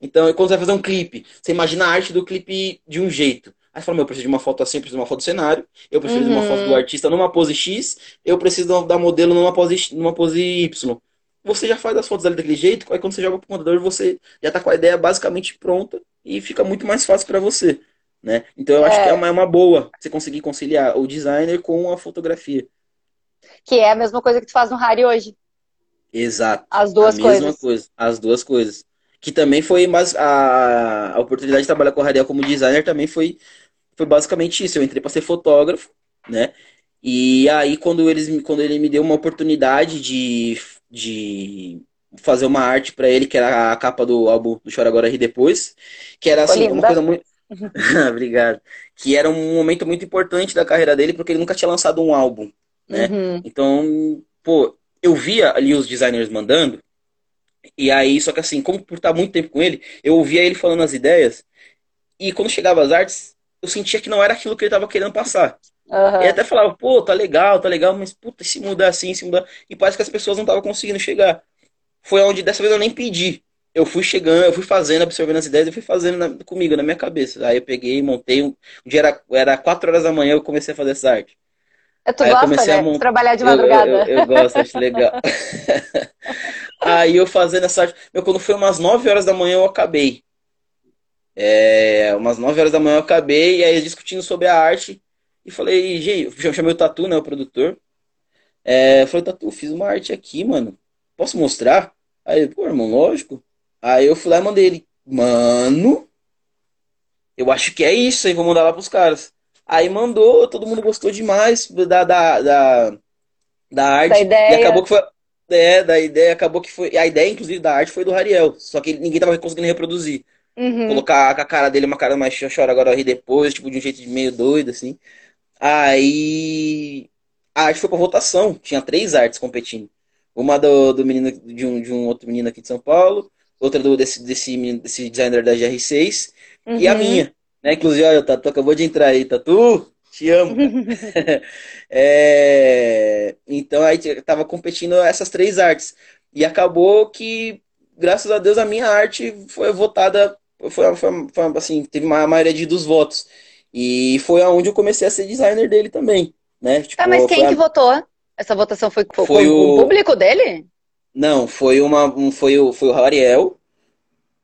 Então, quando você vai fazer um clipe, você imagina a arte do clipe de um jeito. Aí você fala, meu, eu preciso de uma foto assim, eu preciso de uma foto do cenário, eu preciso uhum. de uma foto do uhum. artista numa pose X, eu preciso da modelo numa pose, numa pose Y. Você já faz as fotos ali daquele jeito, aí quando você joga pro computador, você já tá com a ideia basicamente pronta e fica muito mais fácil para você. Né? Então eu acho que é uma, é uma boa você conseguir conciliar o designer com a fotografia. Que é a mesma coisa que tu faz no Harry hoje. Exato. As duas a coisas. Mesma coisa. As duas coisas. Que também foi, mas a, a oportunidade de trabalhar com o Rariel como designer também foi foi basicamente isso. Eu entrei para ser fotógrafo, né? E aí, quando, eles, quando ele me deu uma oportunidade de, de fazer uma arte para ele, que era a capa do álbum do Chora Agora e Depois, que era assim, uma coisa muito. [LAUGHS] Obrigado. Que era um momento muito importante da carreira dele, porque ele nunca tinha lançado um álbum, né? Uhum. Então, pô, eu via ali os designers mandando, e aí, só que assim, como por estar muito tempo com ele, eu ouvia ele falando as ideias, e quando chegava as artes, eu sentia que não era aquilo que ele estava querendo passar. Uhum. E até falava, pô, tá legal, tá legal, mas puta, se mudar assim, se mudar. E parece que as pessoas não estavam conseguindo chegar. Foi onde dessa vez eu nem pedi. Eu fui chegando, eu fui fazendo, absorvendo as ideias, eu fui fazendo na, comigo, na minha cabeça. Aí eu peguei, montei. Um, um dia era, era 4 horas da manhã, eu comecei a fazer essa arte. É, tu Aí gosta, né? Mont... Trabalhar de madrugada. Eu, eu, eu gosto, acho legal. [LAUGHS] Aí eu fazendo essa arte. Meu, quando foi umas 9 horas da manhã, eu acabei. É, umas 9 horas da manhã eu acabei, e aí discutindo sobre a arte. E falei, gente, eu chamei o Tatu, né, o produtor. É, eu falei, Tatu, fiz uma arte aqui, mano. Posso mostrar? Aí pô, irmão, lógico. Aí eu fui lá e mandei ele, mano, eu acho que é isso aí, vou mandar lá pros caras. Aí mandou, todo mundo gostou demais da, da, da, da arte. Da ideia. E acabou que foi. É, da ideia, acabou que foi. A ideia, inclusive, da arte foi do Rariel. Só que ninguém tava conseguindo reproduzir. Uhum. Colocar a cara dele uma cara mais chora agora ri depois, tipo, de um jeito meio doido, assim. Aí a arte foi pra votação. Tinha três artes competindo. Uma do, do menino de um, de um outro menino aqui de São Paulo, outra do, desse, desse, desse designer da GR6 uhum. e a uhum. minha. Né? Inclusive, olha, o Tatu acabou de entrar aí, Tatu, te amo. [LAUGHS] [LAUGHS] é, então aí tava competindo essas três artes. E acabou que, graças a Deus, a minha arte foi votada, foi, foi, foi assim, teve uma maioria dos votos. E foi aonde eu comecei a ser designer dele também, né? Tipo, ah, mas quem a... que votou? Essa votação foi, foi, foi o... o... público dele? Não, foi uma um, foi o foi o Ariel,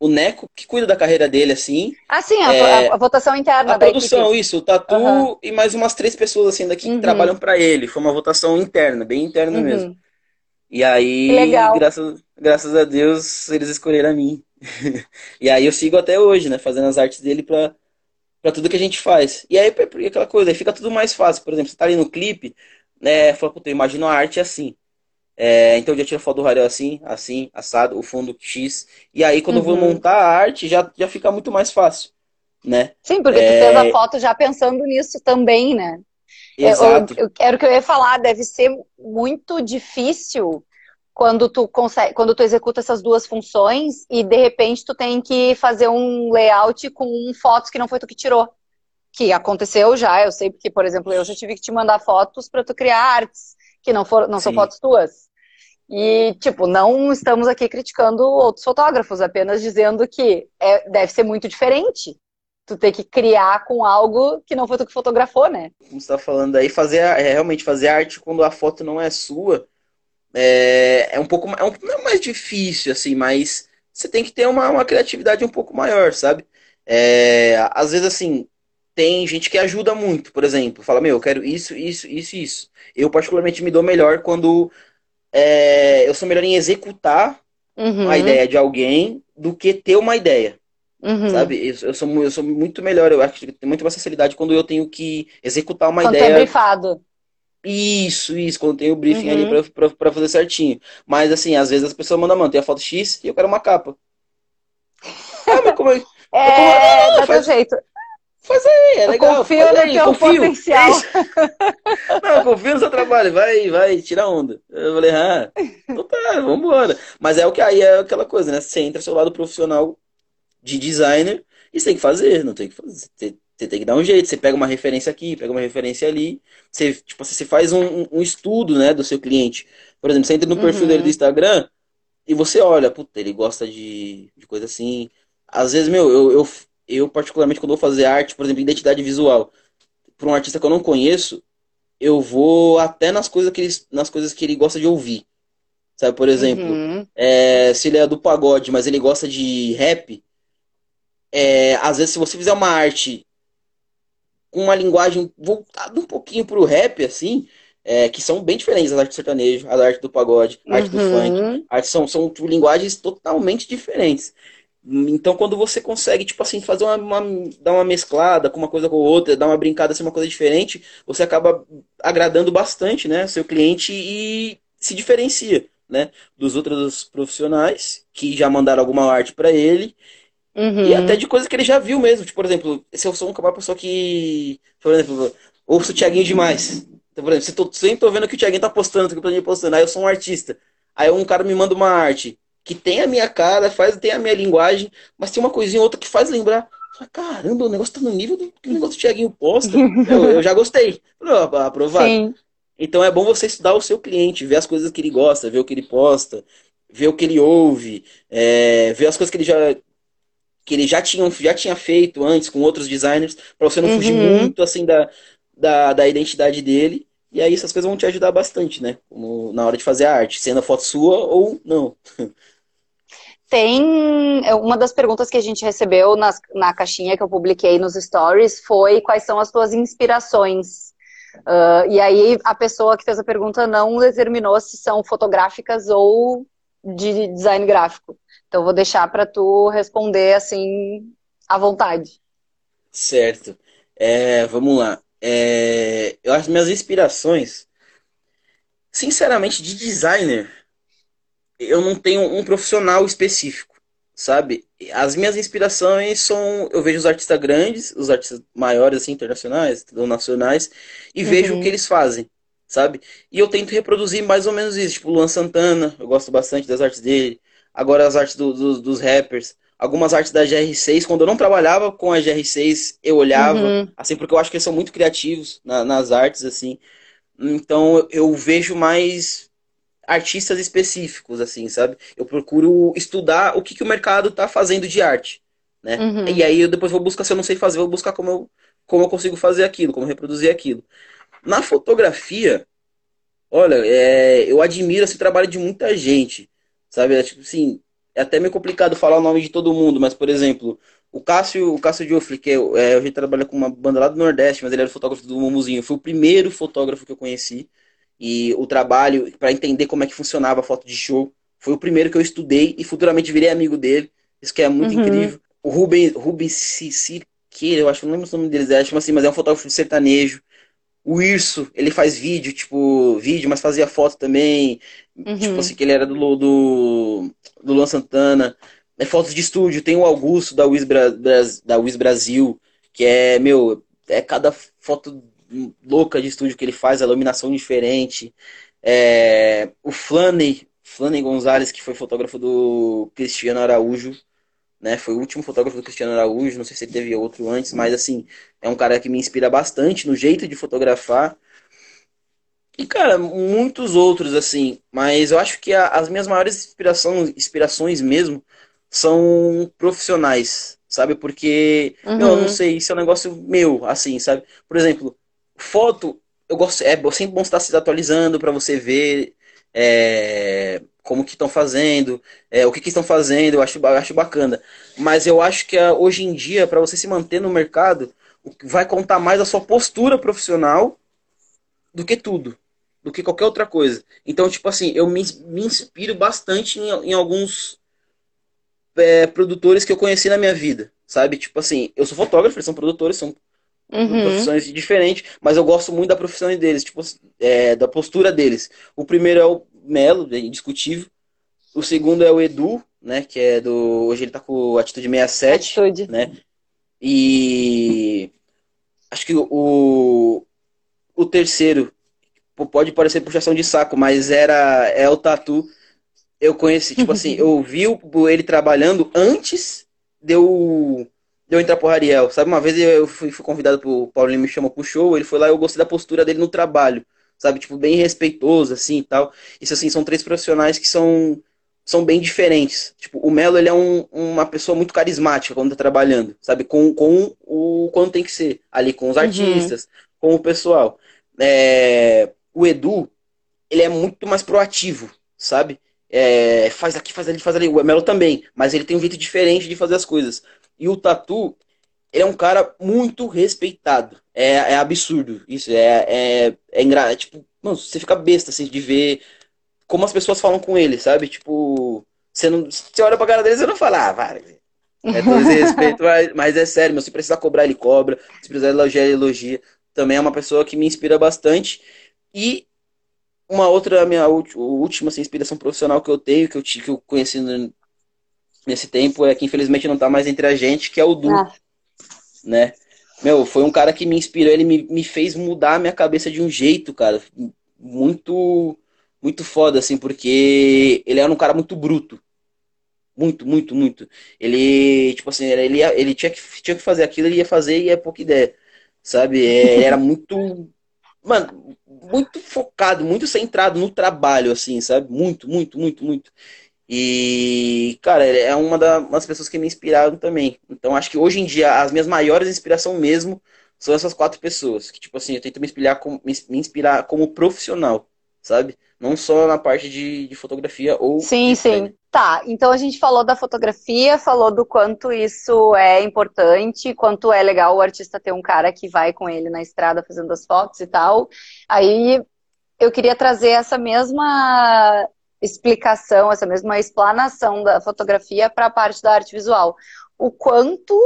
o Neco que cuida da carreira dele assim. Ah, sim, a, é... a, votação interna a produção, equipe. isso, o Tatu uhum. e mais umas três pessoas assim daqui uhum. que trabalham para ele. Foi uma votação interna, bem interna uhum. mesmo. E aí, graças, graças a Deus, eles escolheram a mim. [LAUGHS] e aí eu sigo até hoje, né, fazendo as artes dele para para tudo que a gente faz. E aí, aquela coisa, aí fica tudo mais fácil. Por exemplo, você tá ali no clipe, né, fala, puta, eu imagino a arte assim. É, então eu já tiro foto do Rariel assim, assim, assado, o fundo X. E aí, quando uhum. eu vou uhum. montar a arte, já, já fica muito mais fácil, né? Sim, porque é... tu fez a foto já pensando nisso também, né? Exato. Eu, eu, era o que eu ia falar, deve ser muito difícil quando tu consegue, quando tu executa essas duas funções e de repente tu tem que fazer um layout com fotos que não foi tu que tirou. Que aconteceu já, eu sei porque, por exemplo, eu já tive que te mandar fotos para tu criar artes que não foram, não Sim. são fotos tuas. E, tipo, não estamos aqui criticando outros fotógrafos, apenas dizendo que é, deve ser muito diferente tu ter que criar com algo que não foi tu que fotografou, né? Como você tá falando aí, fazer é, realmente fazer arte quando a foto não é sua é, é um pouco é um, não é mais difícil, assim, mas você tem que ter uma, uma criatividade um pouco maior, sabe? É, às vezes, assim, tem gente que ajuda muito, por exemplo, fala, meu, eu quero isso, isso, isso, isso. Eu, particularmente, me dou melhor quando é, eu sou melhor em executar uhum. a ideia de alguém do que ter uma ideia. Uhum. Sabe? Eu, eu, sou, eu sou muito melhor, eu acho que tem muito mais facilidade quando eu tenho que executar uma quando ideia. Brifado. Isso, isso, quando tem o briefing uhum. ali pra, pra, pra, fazer certinho. Mas assim, às vezes as pessoas mandam, mano, tem a foto X e eu quero uma capa. [LAUGHS] ah, mas como é? É, como... não, faz... jeito. Faz aí, é legal. Eu confio faz no teu confio. potencial. [LAUGHS] não, confio no seu trabalho, vai, vai, tira onda. Eu falei, ah, então tá, vambora. Mas é o que aí é aquela coisa, né? Você entra seu lado profissional de designer e você tem que fazer, não tem que fazer. Você tem que dar um jeito, você pega uma referência aqui, pega uma referência ali, você, tipo, você faz um, um estudo, né, do seu cliente. Por exemplo, você entra no perfil uhum. dele do Instagram e você olha, puta, ele gosta de, de coisa assim. Às vezes, meu, eu, eu, eu particularmente quando vou fazer arte, por exemplo, identidade visual, para um artista que eu não conheço, eu vou até nas coisas que ele, nas coisas que ele gosta de ouvir. Sabe, por exemplo, uhum. é, se ele é do pagode, mas ele gosta de rap, é, às vezes se você fizer uma arte com uma linguagem voltada um pouquinho pro rap, assim, é, que são bem diferentes as artes do sertanejo, a arte do pagode, a arte uhum. do funk. Arte são, são tipo, linguagens totalmente diferentes. Então, quando você consegue, tipo assim, fazer uma, uma, dar uma mesclada com uma coisa com outra, dar uma brincada, ser uma coisa diferente, você acaba agradando bastante, né, seu cliente e se diferencia, né, dos outros profissionais que já mandaram alguma arte para ele Uhum. E até de coisas que ele já viu mesmo. Tipo, por exemplo, se eu sou uma pessoa que. Por exemplo, ouço o Thiaguinho demais. Então, por exemplo, se tô, sempre tô vendo que o Thiaguinho tá postando, que o Thiaguinho postando, aí eu sou um artista. Aí um cara me manda uma arte que tem a minha cara, faz, tem a minha linguagem, mas tem uma coisinha ou outra que faz lembrar. caramba, o negócio tá no nível do que o negócio do Thiaguinho posta. [LAUGHS] eu, eu já gostei. Aprovado. Sim. Então é bom você estudar o seu cliente, ver as coisas que ele gosta, ver o que ele posta, ver o que ele ouve, é, ver as coisas que ele já que ele já tinha, já tinha feito antes com outros designers, para você não uhum. fugir muito assim da, da, da identidade dele. E aí essas coisas vão te ajudar bastante, né? Como na hora de fazer a arte, sendo a foto sua ou não. [LAUGHS] Tem é, uma das perguntas que a gente recebeu nas, na caixinha que eu publiquei nos stories foi quais são as tuas inspirações. Uh, e aí a pessoa que fez a pergunta não determinou se são fotográficas ou de design gráfico. Então vou deixar para tu responder assim à vontade. Certo. É, vamos lá. É, eu acho minhas inspirações, sinceramente, de designer, eu não tenho um profissional específico, sabe? As minhas inspirações são, eu vejo os artistas grandes, os artistas maiores, assim, internacionais, ou nacionais, e uhum. vejo o que eles fazem, sabe? E eu tento reproduzir mais ou menos isso, tipo Luan Santana, eu gosto bastante das artes dele, agora as artes do, do, dos rappers, algumas artes da GR6. Quando eu não trabalhava com a GR6, eu olhava, uhum. assim, porque eu acho que eles são muito criativos na, nas artes, assim. Então eu vejo mais artistas específicos, assim, sabe? Eu procuro estudar o que, que o mercado está fazendo de arte, né? Uhum. E aí eu depois vou buscar, se eu não sei fazer, vou buscar como eu, como eu consigo fazer aquilo, como reproduzir aquilo. Na fotografia, olha, é, eu admiro esse trabalho de muita gente, sabe? É, tipo assim, é até meio complicado falar o nome de todo mundo, mas, por exemplo, o Cássio, o Cássio Diofli, que é, é, a gente trabalha com uma banda lá do Nordeste, mas ele era fotógrafo do Mumuzinho. Foi o primeiro fotógrafo que eu conheci. E o trabalho, para entender como é que funcionava a foto de show, foi o primeiro que eu estudei e futuramente virei amigo dele. Isso que é muito uhum. incrível. O Ruben, Ruben Siqueira, eu acho que não lembro o nome deles, é, assim, mas é um fotógrafo de sertanejo. O Irso, ele faz vídeo, tipo, vídeo, mas fazia foto também. Uhum. Tipo assim, que ele era do, do, do Luan Santana. É fotos de estúdio. Tem o Augusto da Wiz, Bra, da Wiz Brasil, que é, meu, é cada foto louca de estúdio que ele faz, a iluminação diferente. É, o Flaney, Flaney Gonzalez, que foi fotógrafo do Cristiano Araújo né? Foi o último fotógrafo do Cristiano Araújo, não sei se teve outro antes, mas assim, é um cara que me inspira bastante no jeito de fotografar. E, cara, muitos outros, assim, mas eu acho que a, as minhas maiores inspirações, inspirações mesmo são profissionais, sabe? Porque, uhum. eu não sei, isso é um negócio meu, assim, sabe? Por exemplo, foto, eu gosto, é sempre bom estar se atualizando para você ver é, como que estão fazendo, é, o que, que estão fazendo, eu acho, eu acho bacana. Mas eu acho que ah, hoje em dia, para você se manter no mercado, vai contar mais a sua postura profissional do que tudo, do que qualquer outra coisa. Então, tipo assim, eu me, me inspiro bastante em, em alguns é, produtores que eu conheci na minha vida, sabe? Tipo assim, eu sou fotógrafo, eles são produtores, são Uhum. profissões diferentes, mas eu gosto muito da profissão deles, tipo, é, da postura deles. O primeiro é o Melo, é indiscutível. O segundo é o Edu, né? Que é do. Hoje ele tá com Atitude 67. Atitude. Né? E acho que o, o terceiro pode parecer puxação de saco, mas era é o Tatu. Eu conheci, tipo assim, [LAUGHS] eu vi ele trabalhando antes de eu, de eu entrar pro Ariel. Sabe, uma vez eu fui, fui convidado pro Paulinho me chamou pro show, ele foi lá e eu gostei da postura dele no trabalho sabe? Tipo, bem respeitoso, assim, e tal. Isso, assim, são três profissionais que são, são bem diferentes. Tipo, o Melo, ele é um, uma pessoa muito carismática quando tá trabalhando, sabe? Com, com o quando tem que ser, ali com os uhum. artistas, com o pessoal. É, o Edu, ele é muito mais proativo, sabe? É, faz aqui, faz ali, faz ali. O Melo também, mas ele tem um jeito diferente de fazer as coisas. E o Tatu, ele é um cara muito respeitado. É, é absurdo isso. É, é, é engraçado. É, tipo, mano, você fica besta assim, de ver como as pessoas falam com ele, sabe? Tipo, você, não, você olha pra cara dele e não fala, ah, vai. É todo esse respeito, mas, mas é sério, meu, se precisar cobrar, ele cobra. Se precisar elogiar, ele elogia. Também é uma pessoa que me inspira bastante. E uma outra, minha última assim, inspiração profissional que eu tenho, que eu, que eu conheci nesse tempo, é que infelizmente não tá mais entre a gente, que é o Du. Ah né? Meu, foi um cara que me inspirou, ele me, me fez mudar a minha cabeça de um jeito, cara, muito muito foda, assim, porque ele era um cara muito bruto. Muito, muito, muito. Ele, tipo assim, ele, ia, ele tinha, que, tinha que fazer aquilo, ele ia fazer e é pouca ideia. Sabe? É, ele era muito. Mano, muito focado, muito centrado no trabalho, assim, sabe? Muito, muito, muito, muito. E, cara, é uma das pessoas que me inspiraram também. Então, acho que hoje em dia, as minhas maiores inspirações mesmo são essas quatro pessoas. Que, tipo assim, eu tento me inspirar como, me inspirar como profissional, sabe? Não só na parte de, de fotografia ou. Sim, sim. Tá, então a gente falou da fotografia, falou do quanto isso é importante, quanto é legal o artista ter um cara que vai com ele na estrada fazendo as fotos e tal. Aí eu queria trazer essa mesma explicação, essa mesma explanação da fotografia para a parte da arte visual. O quanto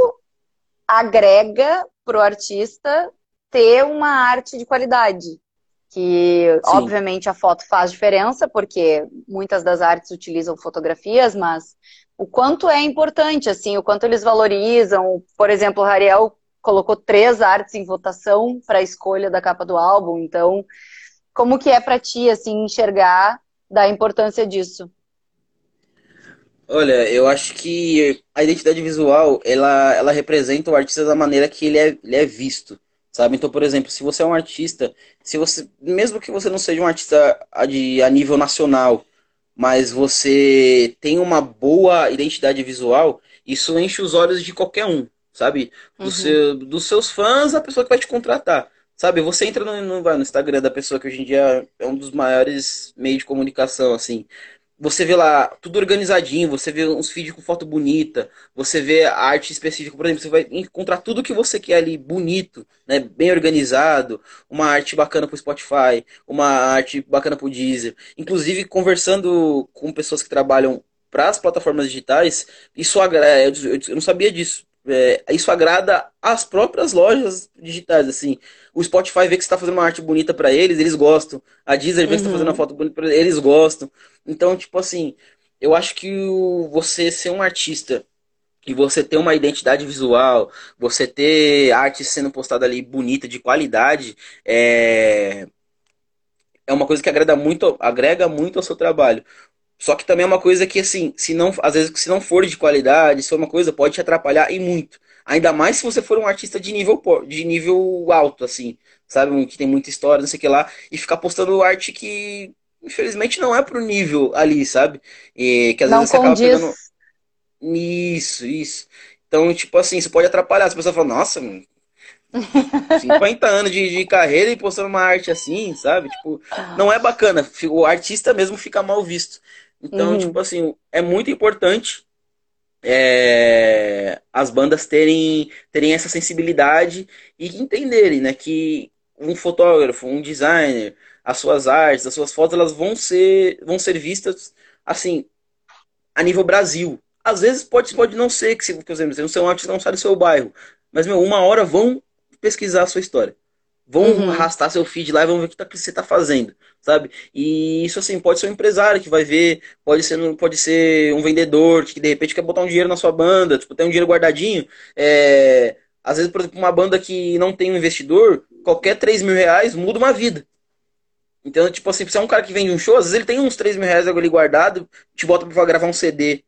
agrega para o artista ter uma arte de qualidade. Que, Sim. obviamente, a foto faz diferença, porque muitas das artes utilizam fotografias, mas o quanto é importante, assim, o quanto eles valorizam. Por exemplo, o Rariel colocou três artes em votação para a escolha da capa do álbum, então, como que é para ti, assim, enxergar da importância disso? Olha, eu acho que a identidade visual, ela, ela representa o artista da maneira que ele é, ele é visto, sabe? Então, por exemplo, se você é um artista, se você, mesmo que você não seja um artista de, a nível nacional, mas você tem uma boa identidade visual, isso enche os olhos de qualquer um, sabe? Do uhum. seu, dos seus fãs, a pessoa que vai te contratar. Sabe, você entra no, no, no Instagram da pessoa que hoje em dia é um dos maiores meios de comunicação, assim. Você vê lá tudo organizadinho, você vê uns feeds com foto bonita, você vê arte específica, por exemplo, você vai encontrar tudo que você quer ali bonito, né, bem organizado, uma arte bacana pro Spotify, uma arte bacana pro Deezer. Inclusive, conversando com pessoas que trabalham para as plataformas digitais, isso agrada, eu não sabia disso é, isso agrada às próprias lojas digitais, assim. O Spotify vê que você está fazendo uma arte bonita para eles, eles gostam. A Deezer vê que você está fazendo uma uhum. foto bonita para eles, eles gostam. Então, tipo assim, eu acho que o, você ser um artista e você ter uma identidade visual, você ter arte sendo postada ali bonita, de qualidade, é, é uma coisa que agrega muito, agrega muito ao seu trabalho. Só que também é uma coisa que, assim, se não, às vezes, se não for de qualidade, se for uma coisa, pode te atrapalhar e muito. Ainda mais se você for um artista de nível, de nível alto, assim, sabe? Um que tem muita história, não sei o que lá, e ficar postando arte que, infelizmente, não é pro nível ali, sabe? E que às não vezes você acaba pegando. Isso, isso. Então, tipo assim, isso pode atrapalhar. As pessoas falam, nossa, 50 [LAUGHS] anos de, de, carreira e postando uma arte assim, sabe? Tipo, não é bacana. O artista mesmo fica mal visto. Então, uhum. tipo assim, é muito importante é, as bandas terem, terem essa sensibilidade e entenderem, né, que um fotógrafo, um designer, as suas artes, as suas fotos, elas vão ser, vão ser vistas, assim, a nível Brasil. Às vezes pode, pode não ser, que, por exemplo, você não ser um artista não sai do seu bairro, mas, meu, uma hora vão pesquisar a sua história. Vão uhum. arrastar seu feed lá e vão ver o que, tá, que você está fazendo, sabe? E isso, assim, pode ser um empresário que vai ver, pode ser, pode ser um vendedor que de repente quer botar um dinheiro na sua banda, tipo, tem um dinheiro guardadinho. É... Às vezes, por exemplo, uma banda que não tem um investidor, qualquer 3 mil reais muda uma vida. Então, tipo assim, se é um cara que vende um show, às vezes ele tem uns 3 mil reais ali guardado, te bota pra gravar um CD.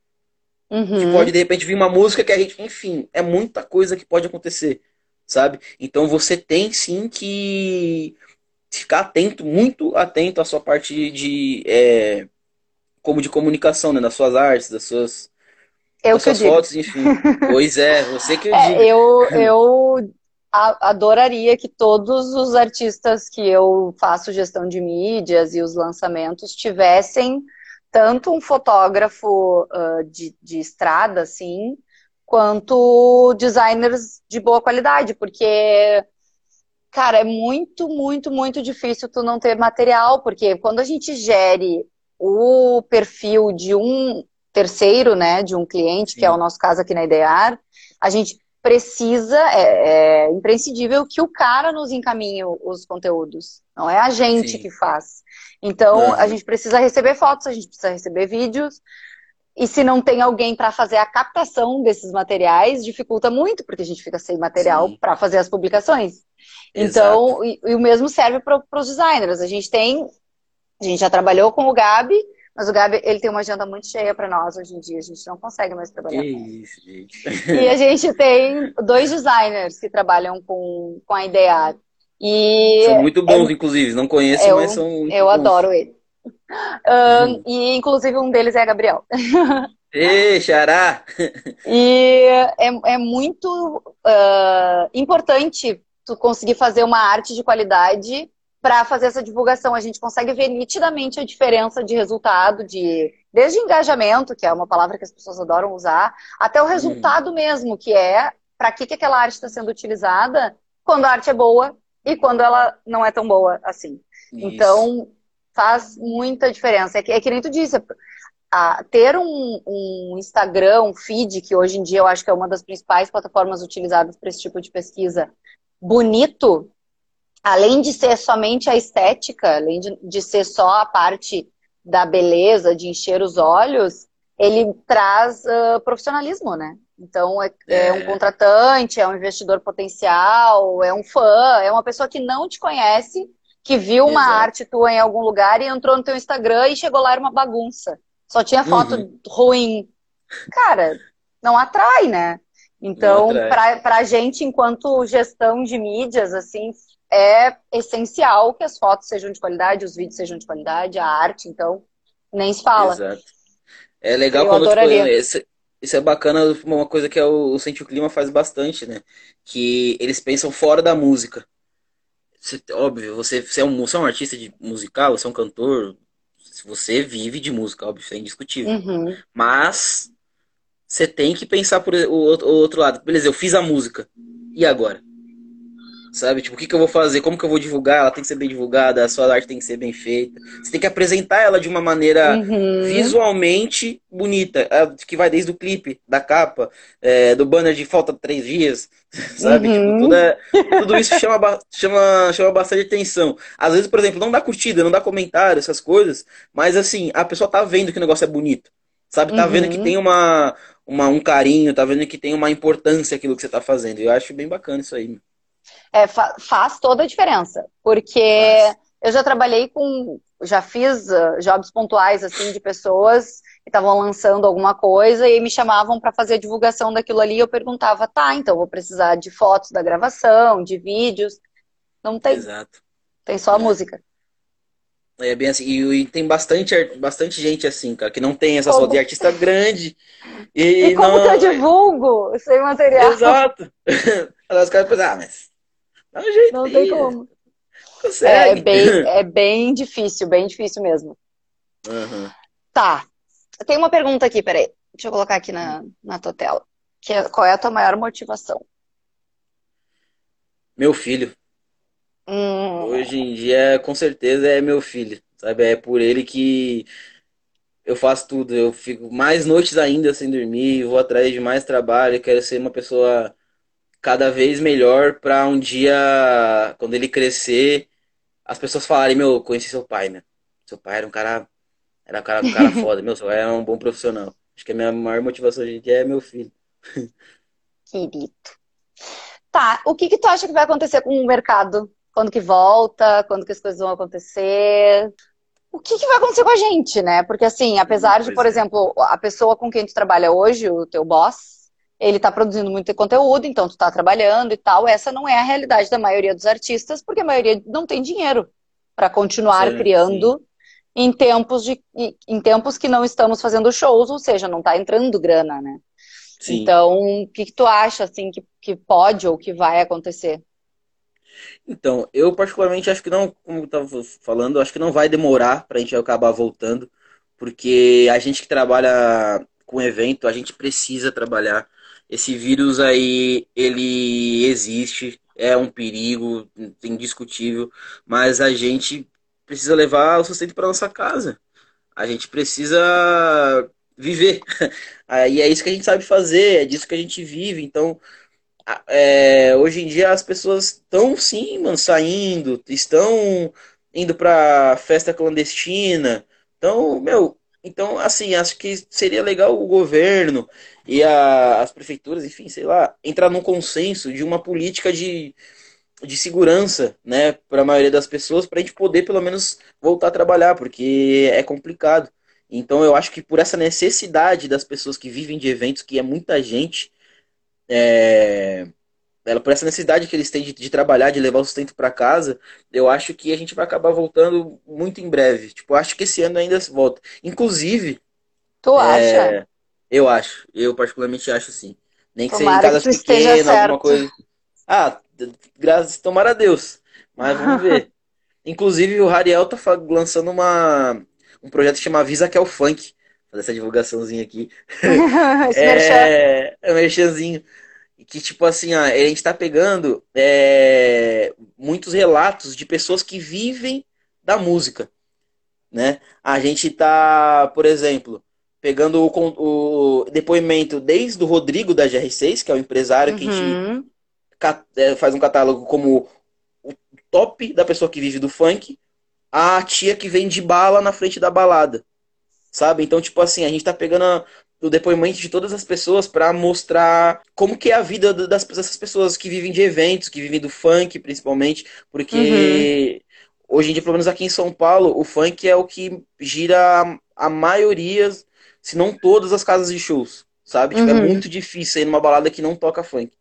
Uhum. Que pode, de repente, vir uma música que a gente. Enfim, é muita coisa que pode acontecer sabe? Então você tem sim que ficar atento, muito atento à sua parte de, é, como de comunicação, né? Das suas artes, das suas, eu das suas fotos, enfim. [LAUGHS] pois é, você que eu é, digo. Eu, eu adoraria que todos os artistas que eu faço gestão de mídias e os lançamentos tivessem tanto um fotógrafo uh, de, de estrada, assim, quanto designers de boa qualidade, porque, cara, é muito, muito, muito difícil tu não ter material, porque quando a gente gere o perfil de um terceiro, né, de um cliente, Sim. que é o nosso caso aqui na Idear, a gente precisa, é, é, imprescindível que o cara nos encaminhe os conteúdos, não é a gente Sim. que faz. Então, a gente precisa receber fotos, a gente precisa receber vídeos, e se não tem alguém para fazer a captação desses materiais, dificulta muito, porque a gente fica sem material para fazer as publicações. Então, e, e, o mesmo serve para os designers. A gente tem, a gente já trabalhou com o Gabi, Mas o Gabi, ele tem uma agenda muito cheia para nós hoje em dia. A gente não consegue mais trabalhar. Isso, gente. E a gente tem dois designers que trabalham com, com a Idear. E são muito bons, é, inclusive. Não conheço, eu, mas são muito Eu bons. adoro ele. Um, E, inclusive, um deles é Gabriel. [LAUGHS] Ê, xará! E é, é muito uh, importante tu conseguir fazer uma arte de qualidade para fazer essa divulgação. A gente consegue ver nitidamente a diferença de resultado, de desde engajamento, que é uma palavra que as pessoas adoram usar, até o resultado hum. mesmo, que é para que, que aquela arte está sendo utilizada quando a arte é boa e quando ela não é tão boa assim. Isso. Então, faz muita diferença. É que, é que nem tu disse, a, ter um, um, Instagram, um feed, que hoje em dia eu acho que é uma das principais plataformas utilizadas para esse tipo de pesquisa, bonito, além de ser somente a estética, além de, de ser só a parte da beleza, de encher os olhos, ele traz uh, profissionalismo, né? Então, é, é, é, um contratante, é um investidor potencial, é um fã, é uma pessoa que não te conhece, que viu uma Exato. arte tua em algum lugar e entrou no teu Instagram e chegou lá era uma bagunça. Só tinha foto uhum. ruim. Cara, não atrai, né? Então, para a gente, enquanto gestão de mídias, assim, é essencial que as fotos sejam de qualidade, os vídeos sejam de qualidade, a arte, então, nem se fala. Exato. É legal Eu quando, tipo, isso é bacana, uma coisa que é o, o Sente o Clima faz bastante, né? Que eles pensam fora da música. Você, óbvio, você, você, é um, você é um artista de musical, você é um cantor, você vive de música, óbvio, isso é indiscutível. Uhum. Mas você tem que pensar por o outro lado. Beleza, eu fiz a música. E agora? Sabe? Tipo, o que, que eu vou fazer? Como que eu vou divulgar? Ela tem que ser bem divulgada, a sua arte tem que ser bem feita. Você tem que apresentar ela de uma maneira uhum. visualmente bonita, que vai desde o clipe, da capa, é, do banner de falta três dias, [LAUGHS] sabe? Tipo, uhum. Tipo, tudo, é, tudo isso chama, chama, chama bastante atenção. Às vezes, por exemplo, não dá curtida, não dá comentário, essas coisas, mas assim, a pessoa tá vendo que o negócio é bonito. Sabe? Tá uhum. vendo que uhum. tem uma, uma, um carinho, tá vendo que tem uma importância aquilo que você tá fazendo. Eu acho bem bacana isso aí é, fa faz toda a diferença. Porque eu já trabalhei com. Já fiz uh, jobs pontuais, assim, de pessoas que estavam lançando alguma coisa e me chamavam para fazer a divulgação daquilo ali. E eu perguntava, tá, então vou precisar de fotos da gravação, de vídeos. Não tem. Exato. Tem só a é. música. É bem assim, e, e, tem bastante, bastante gente assim, cara, que não tem essa como... de artista grande. [LAUGHS] E, e como não... que eu divulgo sem material? Exato. [LAUGHS] Os caras pensam, ah, mas Dá um jeito. Não tem como. É, é, bem, [LAUGHS] é bem difícil, bem difícil mesmo. Uhum. Tá. Tem uma pergunta aqui, peraí. Deixa eu colocar aqui na, na tua tela. Que é, qual é a tua maior motivação? Meu filho. Hum. Hoje em dia, com certeza, é meu filho. Sabe? É por ele que eu faço tudo. Eu fico mais noites ainda sem dormir, vou atrás de mais trabalho, quero ser uma pessoa cada vez melhor para um dia, quando ele crescer, as pessoas falarem, meu, conheci seu pai, né? Seu pai era um cara, era um cara, um cara [LAUGHS] foda, meu, seu pai é um bom profissional. Acho que a minha maior motivação hoje em dia é meu filho. [LAUGHS] Querido. Tá, o que que tu acha que vai acontecer com o mercado? Quando que volta? Quando que as coisas vão acontecer? O que, que vai acontecer com a gente, né? Porque assim, apesar de, por é. exemplo, a pessoa com quem tu trabalha hoje, o teu boss, ele está produzindo muito conteúdo, então tu está trabalhando e tal. Essa não é a realidade da maioria dos artistas, porque a maioria não tem dinheiro para continuar sim, criando sim. em tempos de em tempos que não estamos fazendo shows, ou seja, não está entrando grana, né? Sim. Então, o que, que tu acha assim que, que pode ou que vai acontecer? Então, eu particularmente acho que não, como eu estava falando, acho que não vai demorar para a gente acabar voltando, porque a gente que trabalha com evento, a gente precisa trabalhar esse vírus aí, ele existe, é um perigo indiscutível, mas a gente precisa levar o sustento para nossa casa. A gente precisa viver. [LAUGHS] E é isso que a gente sabe fazer, é disso que a gente vive. Então, é, hoje em dia as pessoas estão sim, mano, saindo, estão indo para festa clandestina. Então, meu, então, assim, acho que seria legal o governo e a, as prefeituras, enfim, sei lá, entrar num consenso de uma política de, de segurança, né, para a maioria das pessoas, para a gente poder pelo menos voltar a trabalhar, porque é complicado. Então eu acho que por essa necessidade das pessoas que vivem de eventos, que é muita gente, é, ela, por essa necessidade que eles têm de, de trabalhar, de levar o sustento para casa, eu acho que a gente vai acabar voltando muito em breve. Tipo, acho que esse ano ainda volta. Inclusive. Tu é, acha? Eu acho. Eu particularmente acho sim. Nem que Tomara seja em casas pequenas, alguma coisa. Ah, graças, tomara a Deus. Mas vamos [LAUGHS] ver. Inclusive, o Rariel tá lançando uma, um projeto que chama Visa que é o Funk. Vou fazer essa divulgaçãozinha aqui. [LAUGHS] é, é um merchanzinho. Que, tipo assim, ó, a gente tá pegando é, muitos relatos de pessoas que vivem da música. Né? A gente tá, por exemplo, pegando o, o depoimento desde o Rodrigo da GR6, que é o empresário uhum. que a gente uhum. é, faz um catálogo como o top da pessoa que vive do funk, a tia que vende bala na frente da balada. Sabe? Então, tipo assim, a gente tá pegando a, o depoimento de todas as pessoas para mostrar como que é a vida das, dessas pessoas que vivem de eventos, que vivem do funk, principalmente, porque uhum. hoje em dia, pelo menos aqui em São Paulo, o funk é o que gira a, a maioria se não todas as casas de shows, sabe? Tipo, é uhum. é muito difícil ir numa balada que não toca funk.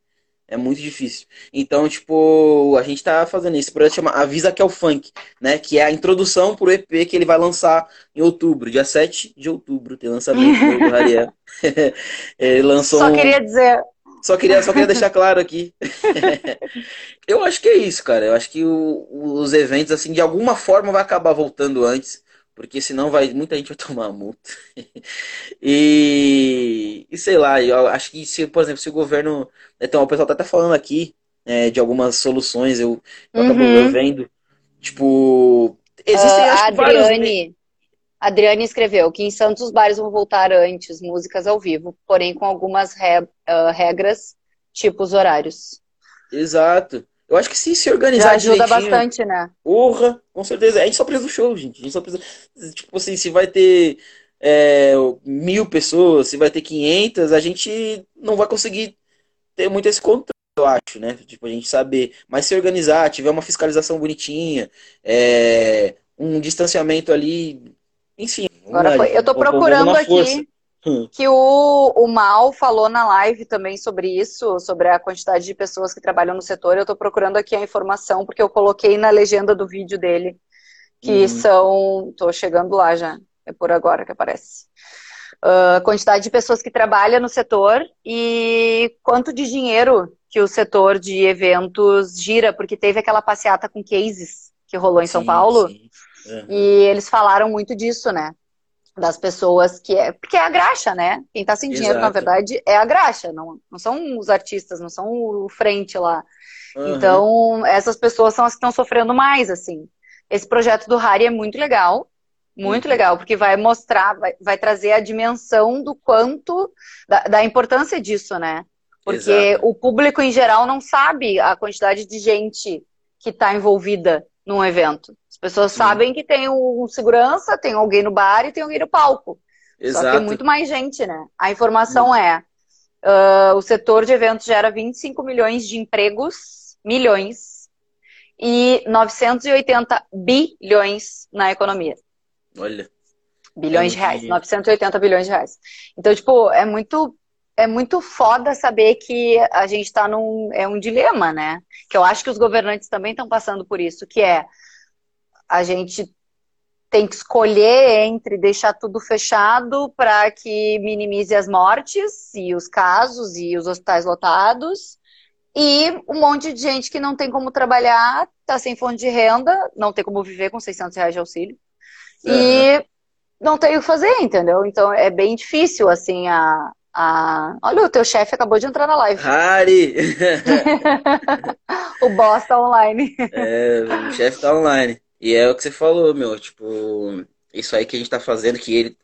É muito difícil. Então, tipo, a gente tá fazendo isso. O projeto chama Avisa que é o Funk, né? Que é a introdução pro EP que ele vai lançar em outubro, dia 7 de outubro, tem lançamento do Rariel. [LAUGHS] ele lançou Só queria dizer. Só queria, só queria deixar claro aqui. [LAUGHS] eu acho que é isso, cara. Eu acho que o, os eventos, assim, de alguma forma vai acabar voltando antes porque senão vai muita gente vai [LAUGHS] tomar multa. e, e sei lá, eu acho que se, por exemplo, se o governo, então o pessoal tá até falando aqui é, de algumas soluções, eu, eu uhum. acabo vendo, tipo, existem uh, acho, Adriane, vários... Adriane escreveu que em Santos os bares vão voltar antes, músicas ao vivo, porém com algumas re, uh, regras, tipo os horários. Exato. Eu acho que se se organizar Já ajuda bastante, né? Porra, com certeza. A gente só precisa do show, gente. A gente só precisa. Tipo assim, se vai ter é, mil pessoas, se vai ter 500, a gente não vai conseguir ter muito esse controle, eu acho, né? Tipo, a gente saber. Mas se organizar, tiver uma fiscalização bonitinha, é, um distanciamento ali. Enfim. Agora foi. Eu tô procurando aqui. Hum. que o, o Mal falou na live também sobre isso, sobre a quantidade de pessoas que trabalham no setor. Eu estou procurando aqui a informação, porque eu coloquei na legenda do vídeo dele, que uhum. são. Estou chegando lá já, é por agora que aparece. A uh, quantidade de pessoas que trabalham no setor e quanto de dinheiro que o setor de eventos gira, porque teve aquela passeata com cases que rolou em sim, São Paulo. Uhum. E eles falaram muito disso, né? Das pessoas que é. Porque é a graxa, né? Quem tá sem dinheiro, Exato. na verdade, é a graxa, não, não são os artistas, não são o frente lá. Uhum. Então, essas pessoas são as que estão sofrendo mais, assim. Esse projeto do Harry é muito legal, muito uhum. legal, porque vai mostrar, vai, vai trazer a dimensão do quanto, da, da importância disso, né? Porque Exato. o público em geral não sabe a quantidade de gente que está envolvida num evento. As pessoas Sim. sabem que tem um segurança, tem alguém no bar e tem alguém no palco. Exato. Só que tem muito mais gente, né? A informação é: uh, o setor de eventos gera 25 milhões de empregos, milhões, e 980 bilhões na economia. Olha. Bilhões é de reais, 980 bilhões de reais. Então, tipo, é muito é muito foda saber que a gente está num é um dilema, né? Que eu acho que os governantes também estão passando por isso, que é a gente tem que escolher entre deixar tudo fechado para que minimize as mortes e os casos e os hospitais lotados e um monte de gente que não tem como trabalhar, está sem fonte de renda, não tem como viver com 600 reais de auxílio uhum. e não tem o que fazer, entendeu? Então é bem difícil assim a, a... Olha, o teu chefe acabou de entrar na live. Harry! [LAUGHS] o boss tá online. É, o chefe tá online. E é o que você falou, meu, tipo, isso aí que a gente tá fazendo, que ele,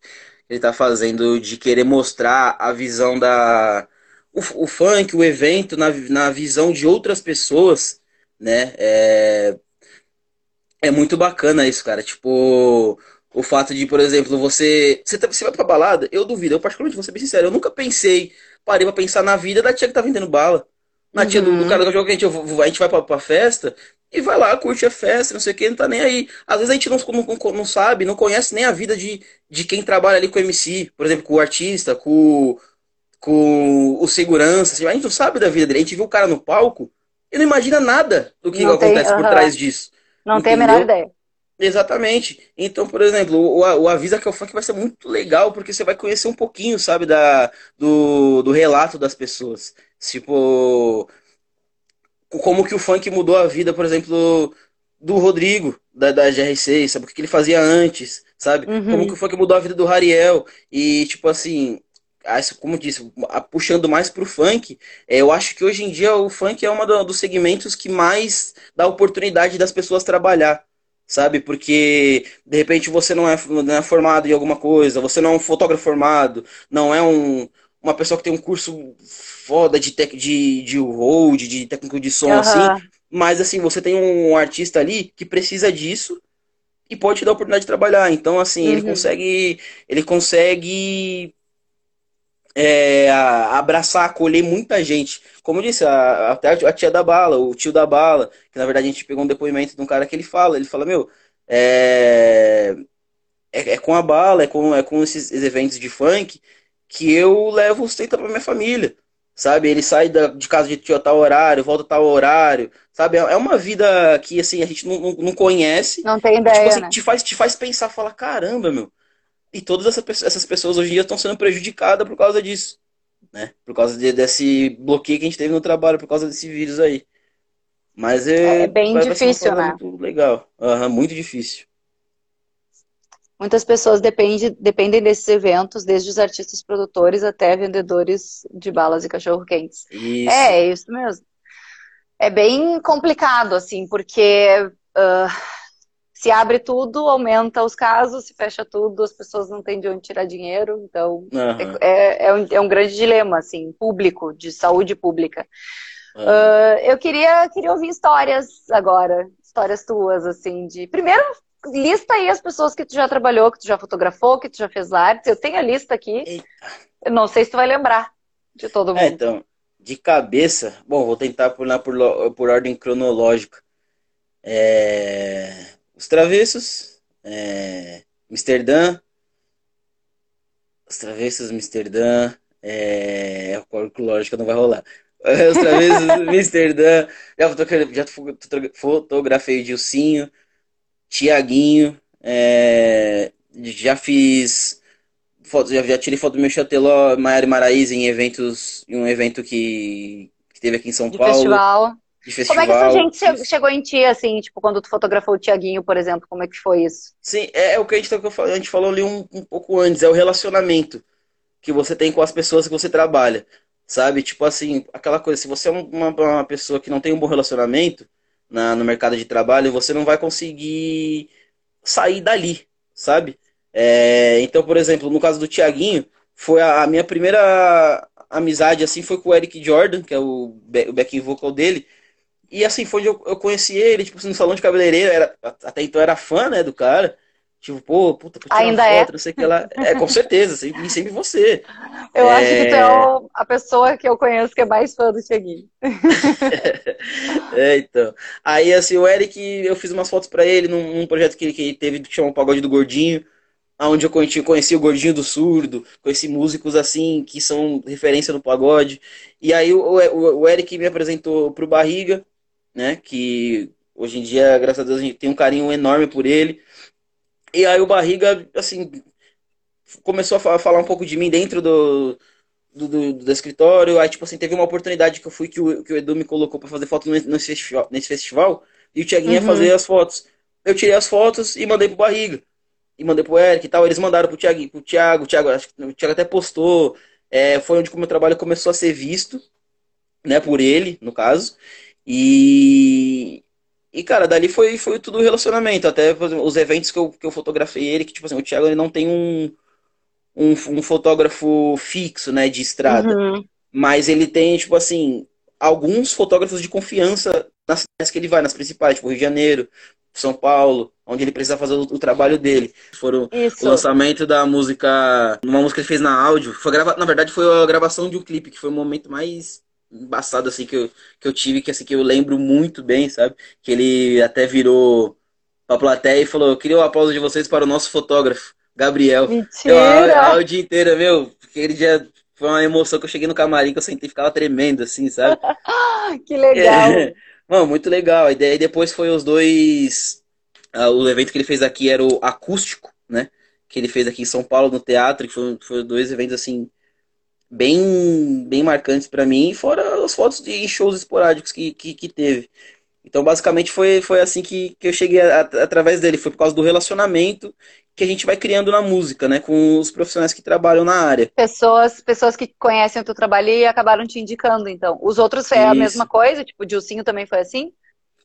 ele tá fazendo de querer mostrar a visão da. O, o funk, o evento, na, na visão de outras pessoas, né? É, é muito bacana isso, cara. Tipo, o fato de, por exemplo, você. Você, tá, você vai pra balada, eu duvido, eu particularmente vou ser bem sincero, eu nunca pensei, parei pra pensar na vida da tia que tá vendendo bala. Na tia do, do uhum. cara do jogo que a gente, a gente vai pra, pra festa, e vai lá, curte a festa, não sei o que, não tá nem aí. Às vezes a gente não, não, não sabe, não conhece nem a vida de, de quem trabalha ali com o MC, por exemplo, com o artista, com, com o segurança, assim, a gente não sabe da vida dele. A gente viu o cara no palco e não imagina nada do que não acontece tem, por trás disso. Não entendeu? tem a menor ideia. Exatamente. Então, por exemplo, o, o Avisa que é o funk vai ser muito legal, porque você vai conhecer um pouquinho, sabe, da, do, do relato das pessoas. Tipo, como que o funk mudou a vida, por exemplo, do Rodrigo, da, da GR6, sabe? O que ele fazia antes, sabe? Uhum. Como que o funk mudou a vida do Rariel. E, tipo assim, como disse, puxando mais pro funk, é, eu acho que hoje em dia o funk é um dos segmentos que mais dá oportunidade das pessoas trabalhar, sabe? Porque de repente você não é, não é formado em alguma coisa, você não é um fotógrafo formado, não é um, uma pessoa que tem um curso foda de, tec, de, de hold, de técnico de som, uhum. assim. Mas, assim, você tem um artista ali que precisa disso e pode te dar a oportunidade de trabalhar. Então, assim, uhum. ele consegue. Ele consegue é, abraçar, acolher muita gente. Como eu disse, a, até a tia da bala, o tio da bala, que na verdade a gente pegou um depoimento de um cara que ele fala, ele fala, meu, é, é, é com a bala, é com, é com esses eventos de funk que eu levo o sustento pra minha família sabe? Ele sai da, de casa de tio a tal horário, volta a tal horário, sabe? É uma vida que, assim, a gente não, não, não conhece. Não tem ideia, tipo, assim, né? te, faz, te faz pensar, falar, caramba, meu. E todas essas, essas pessoas hoje em dia estão sendo prejudicadas por causa disso, né? Por causa de, desse bloqueio que a gente teve no trabalho, por causa desse vírus aí. Mas é, é bem vai, difícil, né? Muito legal. Uhum, muito difícil. Muitas pessoas depende, dependem desses eventos, desde os artistas produtores até vendedores de balas e cachorro-quentes. É, é isso mesmo. É bem complicado, assim, porque uh, se abre tudo, aumenta os casos, se fecha tudo, as pessoas não têm de onde tirar dinheiro, então uhum. é, é, um, é um grande dilema, assim, público, de saúde pública. Uhum. Uh, eu queria, queria ouvir histórias agora, histórias tuas, assim, de... Primeiro, lista aí as pessoas que tu já trabalhou, que tu já fotografou, que tu já fez artes. Eu tenho a lista aqui. Eu não sei se tu vai lembrar de todo é, mundo. É, então, de cabeça, bom, vou tentar pular por, por ordem cronológica. É... Os Travessos, é... Amsterdã, Os Travessos, Amsterdã, é... a lógica não vai rolar. [LAUGHS] Os Travessos, Amsterdã, já, já fotografei o Dilcinho, Tiaguinho, é, já fiz foto, já, já, tirei foto do meu Chateló, Maiara Maraíza em eventos, em um evento que, que teve aqui em São de Paulo. Festival. De festival. Como é que essa gente chegou em ti, assim, tipo, quando tu fotografou o Tiaguinho, por exemplo, como é que foi isso? Sim, é, é o que a gente, a gente falou ali um, um pouco antes, é o relacionamento que você tem com as pessoas que você trabalha, sabe? Tipo assim, aquela coisa, se você é uma, uma pessoa que não tem um bom relacionamento, na, no mercado de trabalho, você não vai conseguir sair dali, sabe? É, então, por exemplo, no caso do Tiaguinho, foi a, a, minha primeira amizade assim foi com o Eric Jordan, que é o, o backing vocal dele. E assim, foi onde eu, eu conheci ele, tipo, assim, no salão de cabeleireiro, era, até então era fã, né, do cara. Tipo, pô, puta, tirar Ainda é? foto, é? não sei o que lá. É, com certeza, sempre, sempre você. Eu é... acho que tu é a pessoa que eu conheço que é mais fã do Cheguinho. [LAUGHS] é, então. Aí, assim, o Eric, eu fiz umas fotos para ele num, num, projeto que ele, que ele teve que chama o Pagode do Gordinho, onde eu conheci, conheci o Gordinho do Surdo, conheci músicos, assim, que são referência no pagode. E aí o, o, o Eric me apresentou pro Barriga, né, que hoje em dia, graças a Deus, a gente tem um carinho enorme por ele. E aí o Barriga, assim, começou a falar um pouco de mim dentro do, do, do, do escritório. Aí, tipo assim, teve uma oportunidade que eu fui que o, que o Edu me colocou para fazer foto nesse festival, nesse festival. E o Tiaguinho uhum. ia fazer as fotos. Eu tirei as fotos e mandei pro Barriga. E mandei pro Eric e tal. Eles mandaram pro Thiago, pro Thiago, o Thiago, acho que o Thiago até postou. É, foi onde o meu trabalho começou a ser visto, né, por ele, no caso. E, e, cara, dali foi, foi tudo relacionamento. Até exemplo, os eventos que eu, que eu fotografei ele, que, tipo assim, o Thiago ele não tem um, um, um fotógrafo fixo, né, de estrada. Uhum. Mas ele tem, tipo assim, alguns fotógrafos de confiança nas cidades que ele vai, nas principais, tipo Rio de Janeiro, São Paulo, onde ele precisa fazer o, o trabalho dele. Foram Isso. o lançamento da música, uma música que ele fez na áudio. Foi grava, na verdade, foi a gravação de um clipe, que foi o momento mais embaçado assim que eu, que eu tive, que assim que eu lembro muito bem, sabe? Que ele até virou pra plateia e falou: "Eu queria o aplauso de vocês para o nosso fotógrafo, Gabriel". Mentira. Eu, o dia inteiro, meu, aquele dia foi uma emoção que eu cheguei no camarim que eu sentei e ficava tremendo assim, sabe? [LAUGHS] que legal. É, [LAUGHS] mano, muito legal. E daí depois foi os dois uh, o evento que ele fez aqui era o acústico, né? Que ele fez aqui em São Paulo no teatro, que foi, foi dois eventos assim bem, bem marcantes para mim, fora as fotos de shows esporádicos que, que, que, teve. Então, basicamente, foi, foi assim que, que eu cheguei a, a, através dele. Foi por causa do relacionamento que a gente vai criando na música, né? Com os profissionais que trabalham na área. Pessoas, pessoas que conhecem o teu trabalho e acabaram te indicando, então. Os outros foi Isso. a mesma coisa? Tipo, o Dilcinho também foi assim?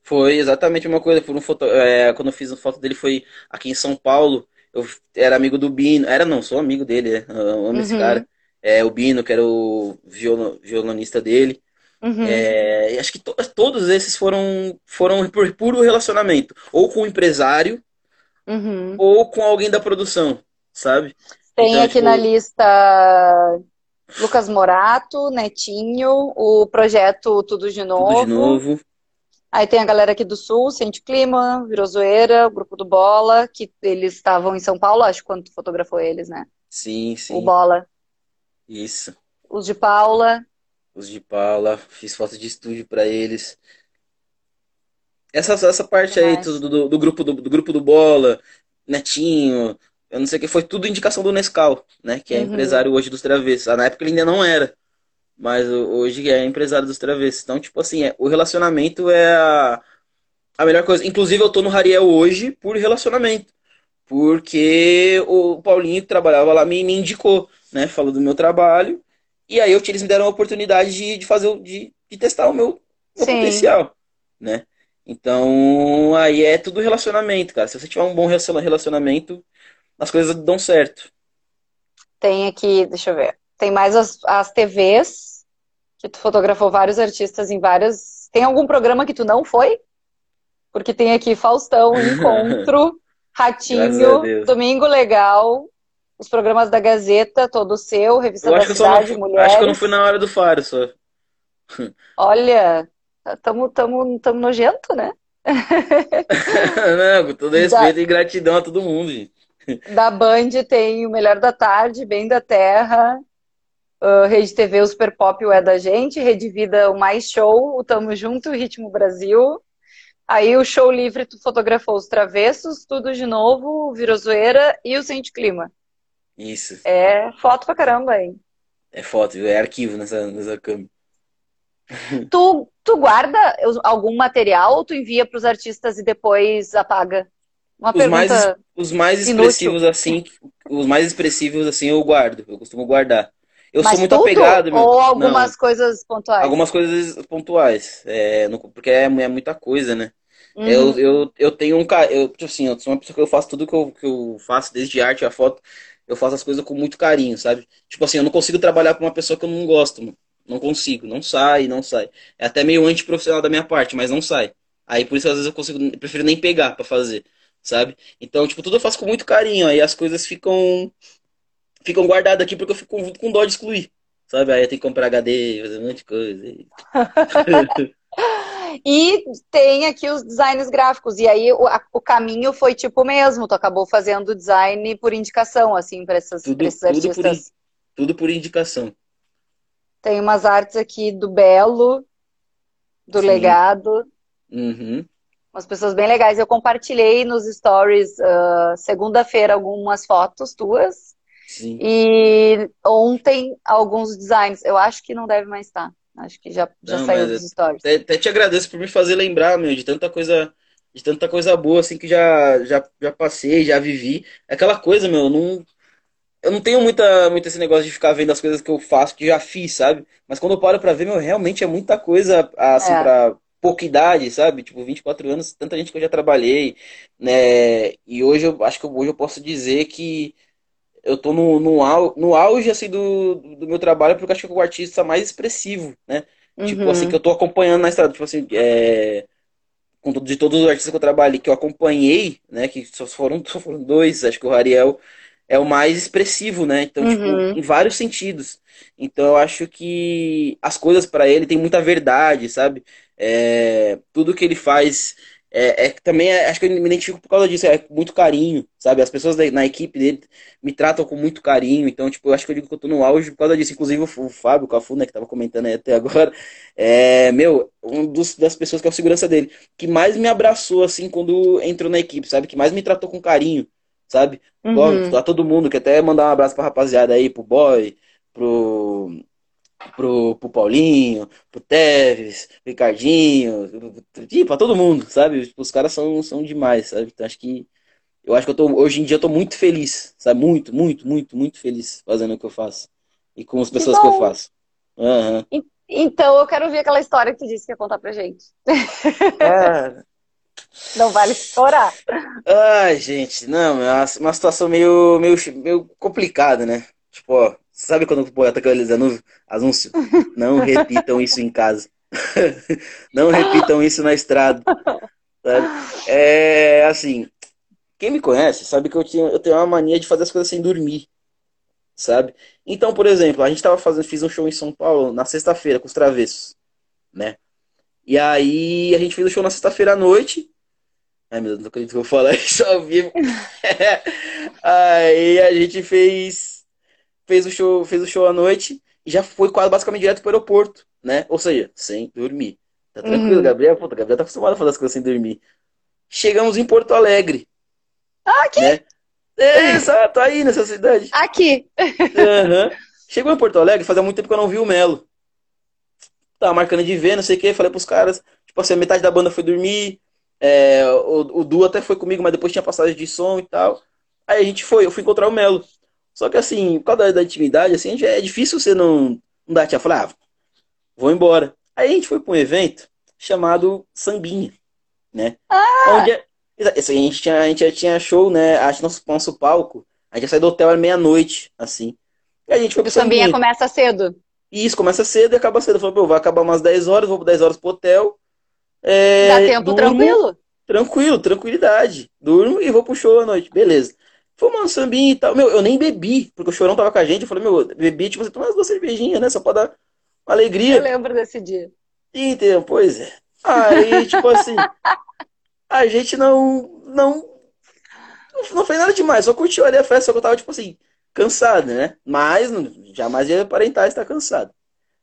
Foi exatamente uma coisa. Por um foto, é, quando eu fiz a foto dele foi aqui em São Paulo. Eu era amigo do Bino. Era não, sou amigo dele, né? Eu amo uhum. esse cara é, o Bino, que era o violonista dele. Uhum. É, acho que to todos esses foram, foram por puro relacionamento. Ou com o empresário, uhum. ou com alguém da produção, sabe? Tem então, aqui tipo... na lista Lucas Morato, Netinho, o projeto Tudo de Novo. Tudo de Novo. Aí tem a galera aqui do Sul, Sente Clima, Virou Zoeira, o grupo do Bola, que eles estavam em São Paulo, acho, quando tu fotografou eles, né? Sim, sim. O Bola. Isso. Os de Paula. Os de Paula. Fiz foto de estúdio para eles. Essa, essa parte aí do, do, do, grupo do, do, grupo do Bola, Netinho, eu não sei o que, foi tudo indicação do Nescau, né? Que é uhum. empresário hoje dos travessos. Ah, na época ele ainda não era. Mas hoje é empresário dos travessos. Então, tipo assim, é, o relacionamento é a, a melhor coisa. Inclusive, eu tô no Rariel hoje por relacionamento. Porque o Paulinho que trabalhava lá me, me indicou né? Falou do meu trabalho. E aí eles me deram a oportunidade de, de fazer, de, de testar o meu, meu potencial, né? Então, aí é tudo relacionamento, cara. Se você tiver um bom relacionamento, as coisas dão certo. Tem aqui, deixa eu ver. Tem mais as, as TVs, que tu fotografou vários artistas em vários. Tem algum programa que tu não foi? Porque tem aqui Faustão, [LAUGHS] Encontro, Ratinho, Domingo Legal, os programas da Gazeta, todo seu, Revista da Cidade, não, Mulheres. Acho que eu não fui na hora do faro só. Olha, tamo, tamo, tamo nojento, né? [LAUGHS] não, com todo respeito da... e gratidão a todo mundo, gente. Da Band tem o Melhor da Tarde, Bem da Terra, uh, Rede TV, o Super Pop, o É da Gente, Rede Vida, o Mais Show, o Tamo Junto, o Ritmo Brasil. Aí o Show Livre, tu fotografou os Travessos, Tudo de Novo, Virou Zoeira e o Sente Clima. Isso. É foto pra caramba, hein? É foto, é arquivo nessa, nessa câmera. [LAUGHS] Tu, tu guarda algum material ou tu envia para os artistas e depois apaga? Uma os pergunta mais, os mais expressivos inútil. assim, os mais expressivos assim eu guardo, eu costumo guardar. Eu Mas sou muito tudo? apegado, meu. Ou algumas Não, coisas pontuais? Algumas coisas pontuais, é, porque é, é muita coisa, né? Uhum. Eu, eu, eu tenho um eu, tipo assim, eu sou uma pessoa que eu faço tudo que eu, que eu faço, desde arte a foto, eu faço as coisas com muito carinho, sabe? Tipo assim, eu não consigo trabalhar com uma pessoa que eu não gosto, mano. Não consigo, não sai, não sai. É até meio antiprofissional da minha parte, mas não sai. Aí por isso às vezes eu consigo, eu prefiro nem pegar para fazer, sabe? Então, tipo, tudo eu faço com muito carinho, aí as coisas ficam ficam guardadas aqui porque eu fico com, com dó de excluir, sabe? Aí eu tenho que comprar HD, fazer um monte de coisa. [LAUGHS] E tem aqui os designs gráficos. E aí o, a, o caminho foi tipo mesmo. Tu acabou fazendo design por indicação, assim, para esses, artistas. Tudo por, tudo por indicação. Tem umas artes aqui do Belo, do Sim. Legado. Uhum. Umas pessoas bem legais. Eu compartilhei nos stories uh, segunda-feira algumas fotos tuas. Sim. E ontem alguns designs. Eu acho que não deve mais estar. Acho que já, já Não, saiu dos stories. Até, até, te agradeço por me fazer lembrar, meu, de tanta coisa, de tanta coisa boa assim que já, já, já passei, já vivi. É aquela coisa, meu, não, eu não tenho muita, muito esse negócio de ficar vendo as coisas que eu faço, que já fiz, sabe? Mas quando eu paro pra ver, meu, realmente é muita coisa, assim, é. pra pouca idade, sabe? Tipo, 24 anos, tanta gente que eu já trabalhei, né? E hoje eu acho que hoje eu posso dizer que eu tô no, no, no auge, assim, do, do meu trabalho, porque eu acho que é o artista mais expressivo, né? Uhum. Tipo, assim, uhum. que eu tô acompanhando na estrada, tipo assim, é... Com, de todos os artistas que eu trabalhei, que eu acompanhei, né? Que só foram, só foram dois, acho que o Ariel é o mais expressivo, né? Então, tipo, Uhum. em vários sentidos. Então, eu acho que as coisas pra ele tem muita verdade, sabe? É, tudo que ele faz é, é- também é- acho que eu me identifico por causa disso, é com muito carinho, sabe? As pessoas da- na equipe dele me tratam com muito carinho, então, tipo, eu acho que eu digo que eu tô no auge por causa disso. Inclusive, o, o Fábio, o Cafu, né, que tava comentando aí até [LAUGHS] agora, é, meu, um dos, das pessoas que é o segurança dele, que mais me abraçou, assim, quando entrou na equipe, sabe? Que mais me tratou com carinho, sabe? Uhum. A todo mundo, que até mandar um abraço pra rapaziada aí, pro Boy, pro, pro, pro Paulinho, pro Teves, Ricardinho, tipo, pra todo mundo, sabe? Tipo, os caras são, são demais, sabe? Então acho que eu acho que eu tô, hoje em dia eu tô muito feliz, sabe? Muito, muito, muito, muito feliz fazendo o que eu faço. E com as pessoas que eu faço. E- Então eu quero ver aquela história que tu disse que ia contar pra gente. Cara, [LAUGHS] Não vale estourar. Ai, gente, não, é uma, uma situação meio, meio, meio complicada, né? Tipo, ó, sabe quando o poeta aqueles anúncios? Anúncio? Não [LAUGHS] repitam isso em casa. [LAUGHS] Não repitam isso na estrada. sabe? É assim, quem me conhece sabe que eu tenho, eu tenho uma mania de fazer as coisas sem dormir, sabe? Então, por exemplo, a gente tava fazendo, fiz um show em São Paulo na sexta-feira com os Travessos, né? E aí a gente fez o show na sexta-feira à noite. Ai, meu Deus, não acredito que eu vou falar [LAUGHS] isso ao vivo. Aí a gente fez fez o show, fez o show à noite e já foi quase basicamente direto pro aeroporto, né? Ou seja, sem dormir. Tá tranquilo, Uhum. Gabriel? Puta, Gabriel tá acostumado a fazer as coisas sem dormir. Chegamos em Porto Alegre, aqui, né? É, exato, aí nessa cidade. aqui. Aham. Chegou em Porto Alegre, fazia muito tempo que eu não vi o Melo. Tava marcando de ver, não sei o que, falei pros caras, tipo assim, a metade da banda foi dormir, é, o, o Du até foi comigo, mas depois tinha passagem de som e tal. Aí a gente foi, eu fui encontrar o Melo. Só que assim, por causa da, da intimidade, assim, é difícil você não, não dar tchau. Falar, ah, vou embora. Aí a gente foi pra um evento chamado Sambinha, né? Onde é- assim, a gente tinha, a gente já tinha show, né? Acho que nosso, nosso palco, a gente ia sair do hotel à meia-noite, assim. E a gente foi pro O sambinha Sambinha. começa cedo. E isso começa cedo e acaba cedo. Eu falei, pô, vai acabar umas 10 horas, vou 10 horas pro hotel. É, Dá tempo durmo, tranquilo? Tranquilo, tranquilidade. Durmo e vou pro show à noite. Beleza. Fomos um sambinha e tal. Meu, eu nem bebi, porque o chorão tava com a gente. Eu falei, meu, bebi, tipo, você toma umas duas cervejinhas, né? Só pra dar uma Eu alegria. lembro desse dia. Entendeu? Pois é. Aí, tipo assim, a gente não, não, não fez nada demais, só curtiu ali a festa, só que eu tava, tipo assim, cansado, né? Mas jamais ia aparentar estar cansado.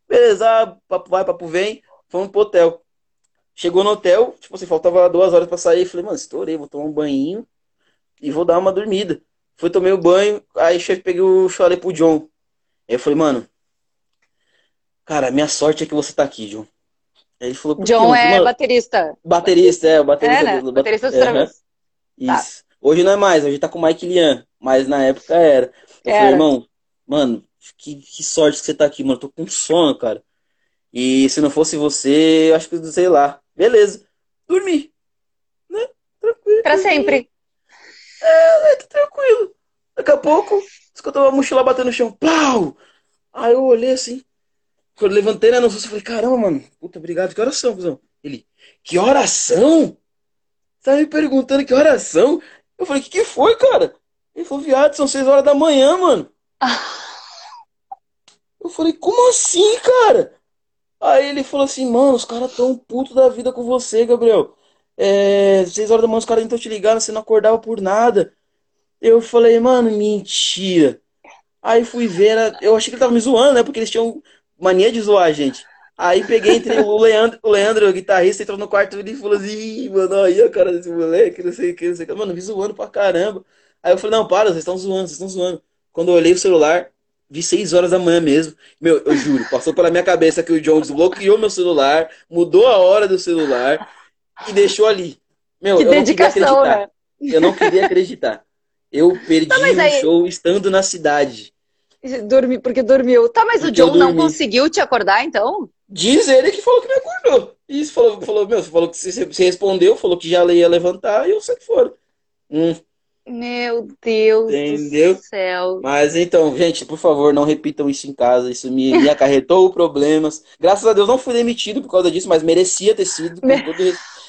Beleza, papo vai, papo vem, fomos pro hotel. Chegou no hotel, tipo assim, faltava duas horas pra sair. Falei, mano, estourei, vou tomar um banho e vou dar uma dormida. Fui, tomei o banho, aí chefe peguei o falei pro John. Aí eu falei, mano, cara, minha sorte é que você tá aqui, John. Aí ele falou, John é Mano, baterista. Baterista, é, o baterista É, né? do, do Baterista Aham, Travessos. Tá. Isso. Hoje não é mais, hoje tá com o Mike Lian, mas na época era. Eu falei, Era. irmão, mano, que, que sorte que você tá aqui, mano. Tô com sono, cara. E se não fosse você, eu acho que, sei lá. Beleza. Dormi. Né? Tranquilo. Pra sempre. É, tá tranquilo. Daqui a pouco, escutou a mochila batendo no chão. Plau! Aí eu olhei assim. Quando eu levantei, né, no susto, eu falei, caramba, mano. Puta, obrigado. Que oração, cuzão? Ele, que oração? Tá me perguntando que oração? Eu falei, que que foi, cara? Ele falou, viado, são seis horas da manhã, mano. [LAUGHS] Eu falei, como assim, cara? Aí ele falou assim, mano, os caras tão puto da vida com você, Gabriel. É, seis horas da manhã os caras tentam te ligar, você não acordava por nada. Eu falei, mano, mentira. Aí fui ver, eu achei que ele tava me zoando, né? Porque eles tinham mania de zoar a gente. Aí peguei entre o Leandro, o Leandro, o guitarrista, entrou no quarto e falou assim, mano, aí a cara desse moleque, não sei o que, não sei o que. Mano, me zoando pra caramba. Aí eu falei, não, para, vocês estão zoando, vocês estão zoando. Quando eu olhei o celular, vi seis horas da manhã mesmo. Meu, eu juro, passou pela minha cabeça que o John desbloqueou meu celular, mudou a hora do celular e deixou ali. Meu, Que eu não queria dedicação, acreditar. né? Eu não queria acreditar. Eu perdi Tá, o aí- show estando na cidade. Dormi, porque dormiu. Tá, mas o Porque eu John não conseguiu te acordar, então? Diz ele que falou que me acordou. Isso, falou, falou, meu, falou que você, respondeu, falou que já ia levantar e eu saí fora. Hum, Meu Deus Entendeu? do céu. mas então, gente, por favor, não repitam isso em casa. Isso me, me acarretou [LAUGHS] problemas. Graças a Deus não fui demitido por causa disso, mas merecia ter sido. com todo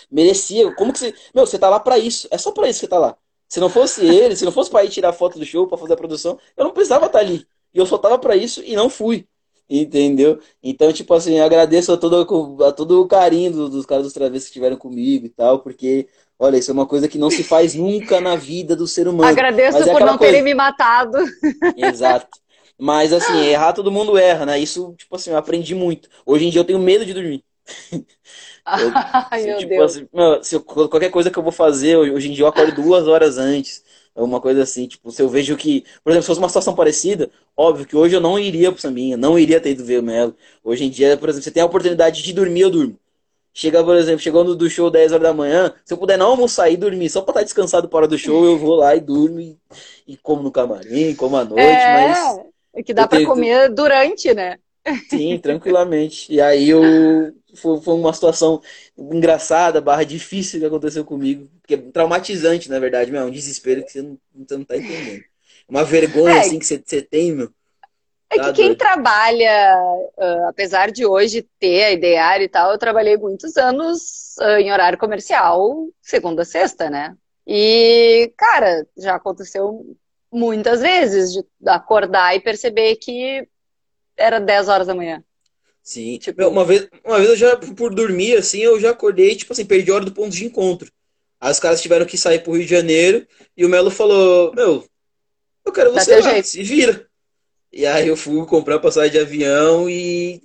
Merecia. Como que você. Meu, você tá lá pra isso. É só pra isso que você tá lá. Se não fosse ele, se não fosse para ir tirar foto do show, para fazer a produção, eu não precisava estar ali. E eu só tava para isso e não fui. Entendeu? Então, tipo assim, agradeço a todo, a todo o carinho dos, dos caras dos travessos que estiveram comigo e tal, porque, olha, isso é uma coisa que não se faz nunca na vida do ser humano. Agradeço é por não terem me matado. Exato. Mas, assim, [LAUGHS] errar todo mundo erra, né? Isso, tipo assim, eu aprendi muito. Hoje em dia eu tenho medo de dormir. Eu, [LAUGHS] Ai, se, meu tipo, Deus. Assim, se eu, qualquer coisa que eu vou fazer, hoje em dia eu acordo duas horas antes. Uma coisa assim, tipo, se eu vejo que, por exemplo, se fosse uma situação parecida, óbvio que hoje eu não iria pro sambinha, não iria ter ido ver o Melo. Hoje em dia, por exemplo, você tem a oportunidade de dormir, eu durmo. Chega, por exemplo, chegando do show 10 horas da manhã, se eu puder não almoçar e dormir, só pra estar descansado para do show, eu vou lá e durmo e, e como no camarim, como à noite, é, mas. É que dá para tenho... comer durante, né? Sim, tranquilamente. E aí eu foi, foi uma situação engraçada, barra difícil que aconteceu comigo. Que é traumatizante, na verdade, meu. É um desespero que você não, você não tá entendendo. Uma vergonha, é, assim, que você, você tem, meu. É que quem trabalha, uh, apesar de hoje ter a ideária e tal, eu trabalhei muitos anos uh, em horário comercial, segunda a sexta, né? E, cara, já aconteceu muitas vezes de acordar e perceber que era 10 horas da manhã. Sim. Tipo, uma vez, uma vez eu já, por dormir, assim, eu já acordei, tipo assim, perdi a hora do ponto de encontro. Aí os caras tiveram que sair pro Rio de Janeiro e o Melo falou, meu, eu quero você lá, jeito. se vira. E aí eu fui comprar passagem de avião e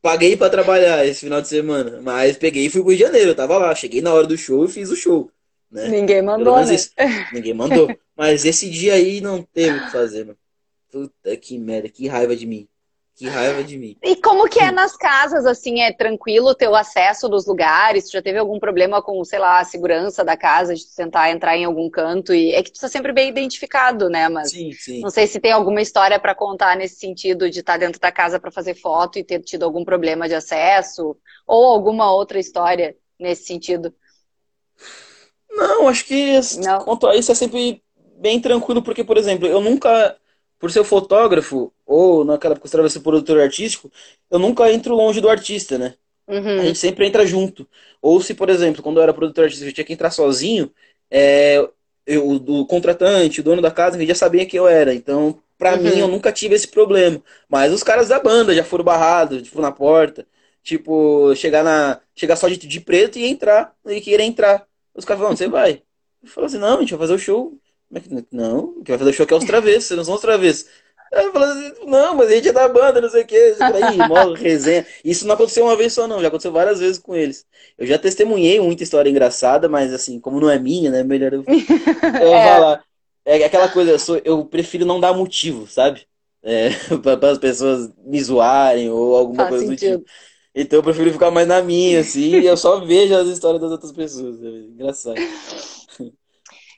paguei para trabalhar esse final de semana. Mas peguei e fui pro Rio de Janeiro, eu tava lá, cheguei na hora do show e fiz o show. Né? Ninguém mandou, né? Esse... Ninguém mandou. Mas esse dia aí não teve o que fazer, mano. Puta que merda, que raiva de mim. Que raiva de mim. E como que é nas casas, assim, é tranquilo ter o acesso dos lugares? Tu já teve algum problema com, sei lá, a segurança da casa, de tentar entrar em algum canto? E é que tu tá sempre bem identificado, né? Mas sim, sim. não sei se tem alguma história para contar nesse sentido de estar tá dentro da casa para fazer foto e ter tido algum problema de acesso, ou alguma outra história nesse sentido. Não, acho que não. quanto a isso é sempre bem tranquilo, porque, por exemplo, eu nunca por ser fotógrafo, ou naquela eu ser produtor artístico, eu nunca entro longe do artista, né? Uhum. A gente sempre entra junto. Ou se, por exemplo, quando eu era produtor artístico, eu tinha que entrar sozinho, é, eu, o contratante, o dono da casa, já sabia quem eu era. Então, pra uhum. mim, eu nunca tive esse problema. Mas os caras da banda já foram barrados, tipo, na porta. Tipo, chegar na. Chegar só de, de preto e entrar. E querer entrar. Os caras falaram, você vai. Eu falei assim, não, a gente vai fazer o show não, que vai fazer show aqui é os travessos, não são os travessos. Assim, não, mas a gente é da banda, não sei o que. Aí, mó resenha. Isso não aconteceu uma vez só, não. Já aconteceu várias vezes com eles. Eu já testemunhei muita história engraçada, mas assim, como não é minha, né? Melhor eu, [LAUGHS] eu é. falar. É aquela coisa, eu, sou, eu prefiro não dar motivo, sabe? É, [LAUGHS] para as pessoas me zoarem ou alguma Faz coisa sentido. do tipo. Então eu prefiro ficar mais na minha, assim, e eu só vejo as histórias das outras pessoas. É engraçado.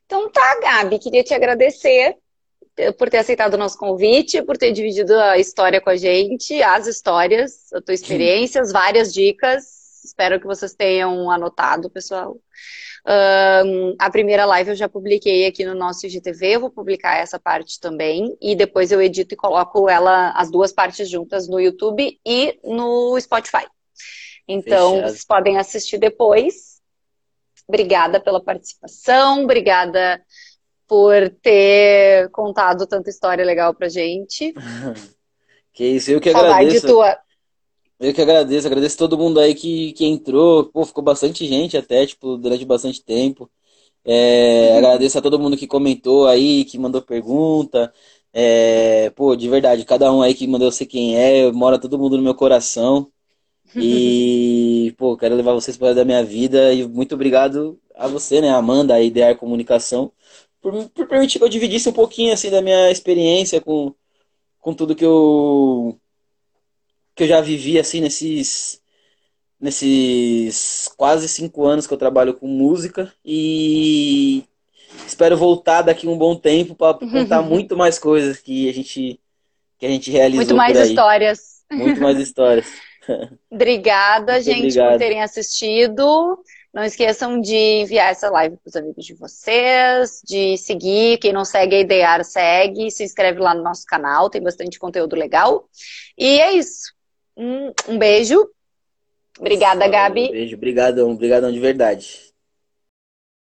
Então tá, Gabi, queria te agradecer por ter aceitado o nosso convite, por ter dividido a história com a gente, as histórias, a tua experiência, as várias dicas. Espero que vocês tenham anotado, pessoal. Um, a primeira live eu já publiquei aqui no nosso IGTV, eu vou publicar essa parte também, e depois eu edito e coloco ela, as duas partes juntas no YouTube e no Spotify. Então, Fechado. vocês podem assistir depois Obrigada pela participação, obrigada por ter contado tanta história legal pra gente. [LAUGHS] que isso, eu que Saudade agradeço. Tua. Eu que agradeço, agradeço todo mundo aí que, que entrou. Pô, ficou bastante gente até, tipo, durante bastante tempo. É, uhum. Agradeço a todo mundo que comentou aí, que mandou pergunta. É, pô, de verdade, cada um aí que mandou eu sei quem é, mora todo mundo no meu coração. E, [LAUGHS] pô, quero levar vocês para da minha vida e muito obrigado a você, né, Amanda, a Idear Comunicação, por, por permitir que eu dividisse um pouquinho, assim, da minha experiência com, com tudo que eu, que eu já vivi, assim, nesses, nesses quase cinco anos que eu trabalho com música. E espero voltar daqui um bom tempo para contar [LAUGHS] muito mais coisas que a gente que a gente realizou muito mais histórias. Muito mais histórias [LAUGHS] Obrigada, Muito gente, obrigado. por terem assistido. Não esqueçam de enviar essa live para os amigos de vocês, de seguir. Quem não segue a Idear, segue. Se inscreve lá no nosso canal, tem bastante conteúdo legal. E é isso. Um, um beijo. Obrigada, Gabi. Um beijo, obrigadão, obrigadão de verdade.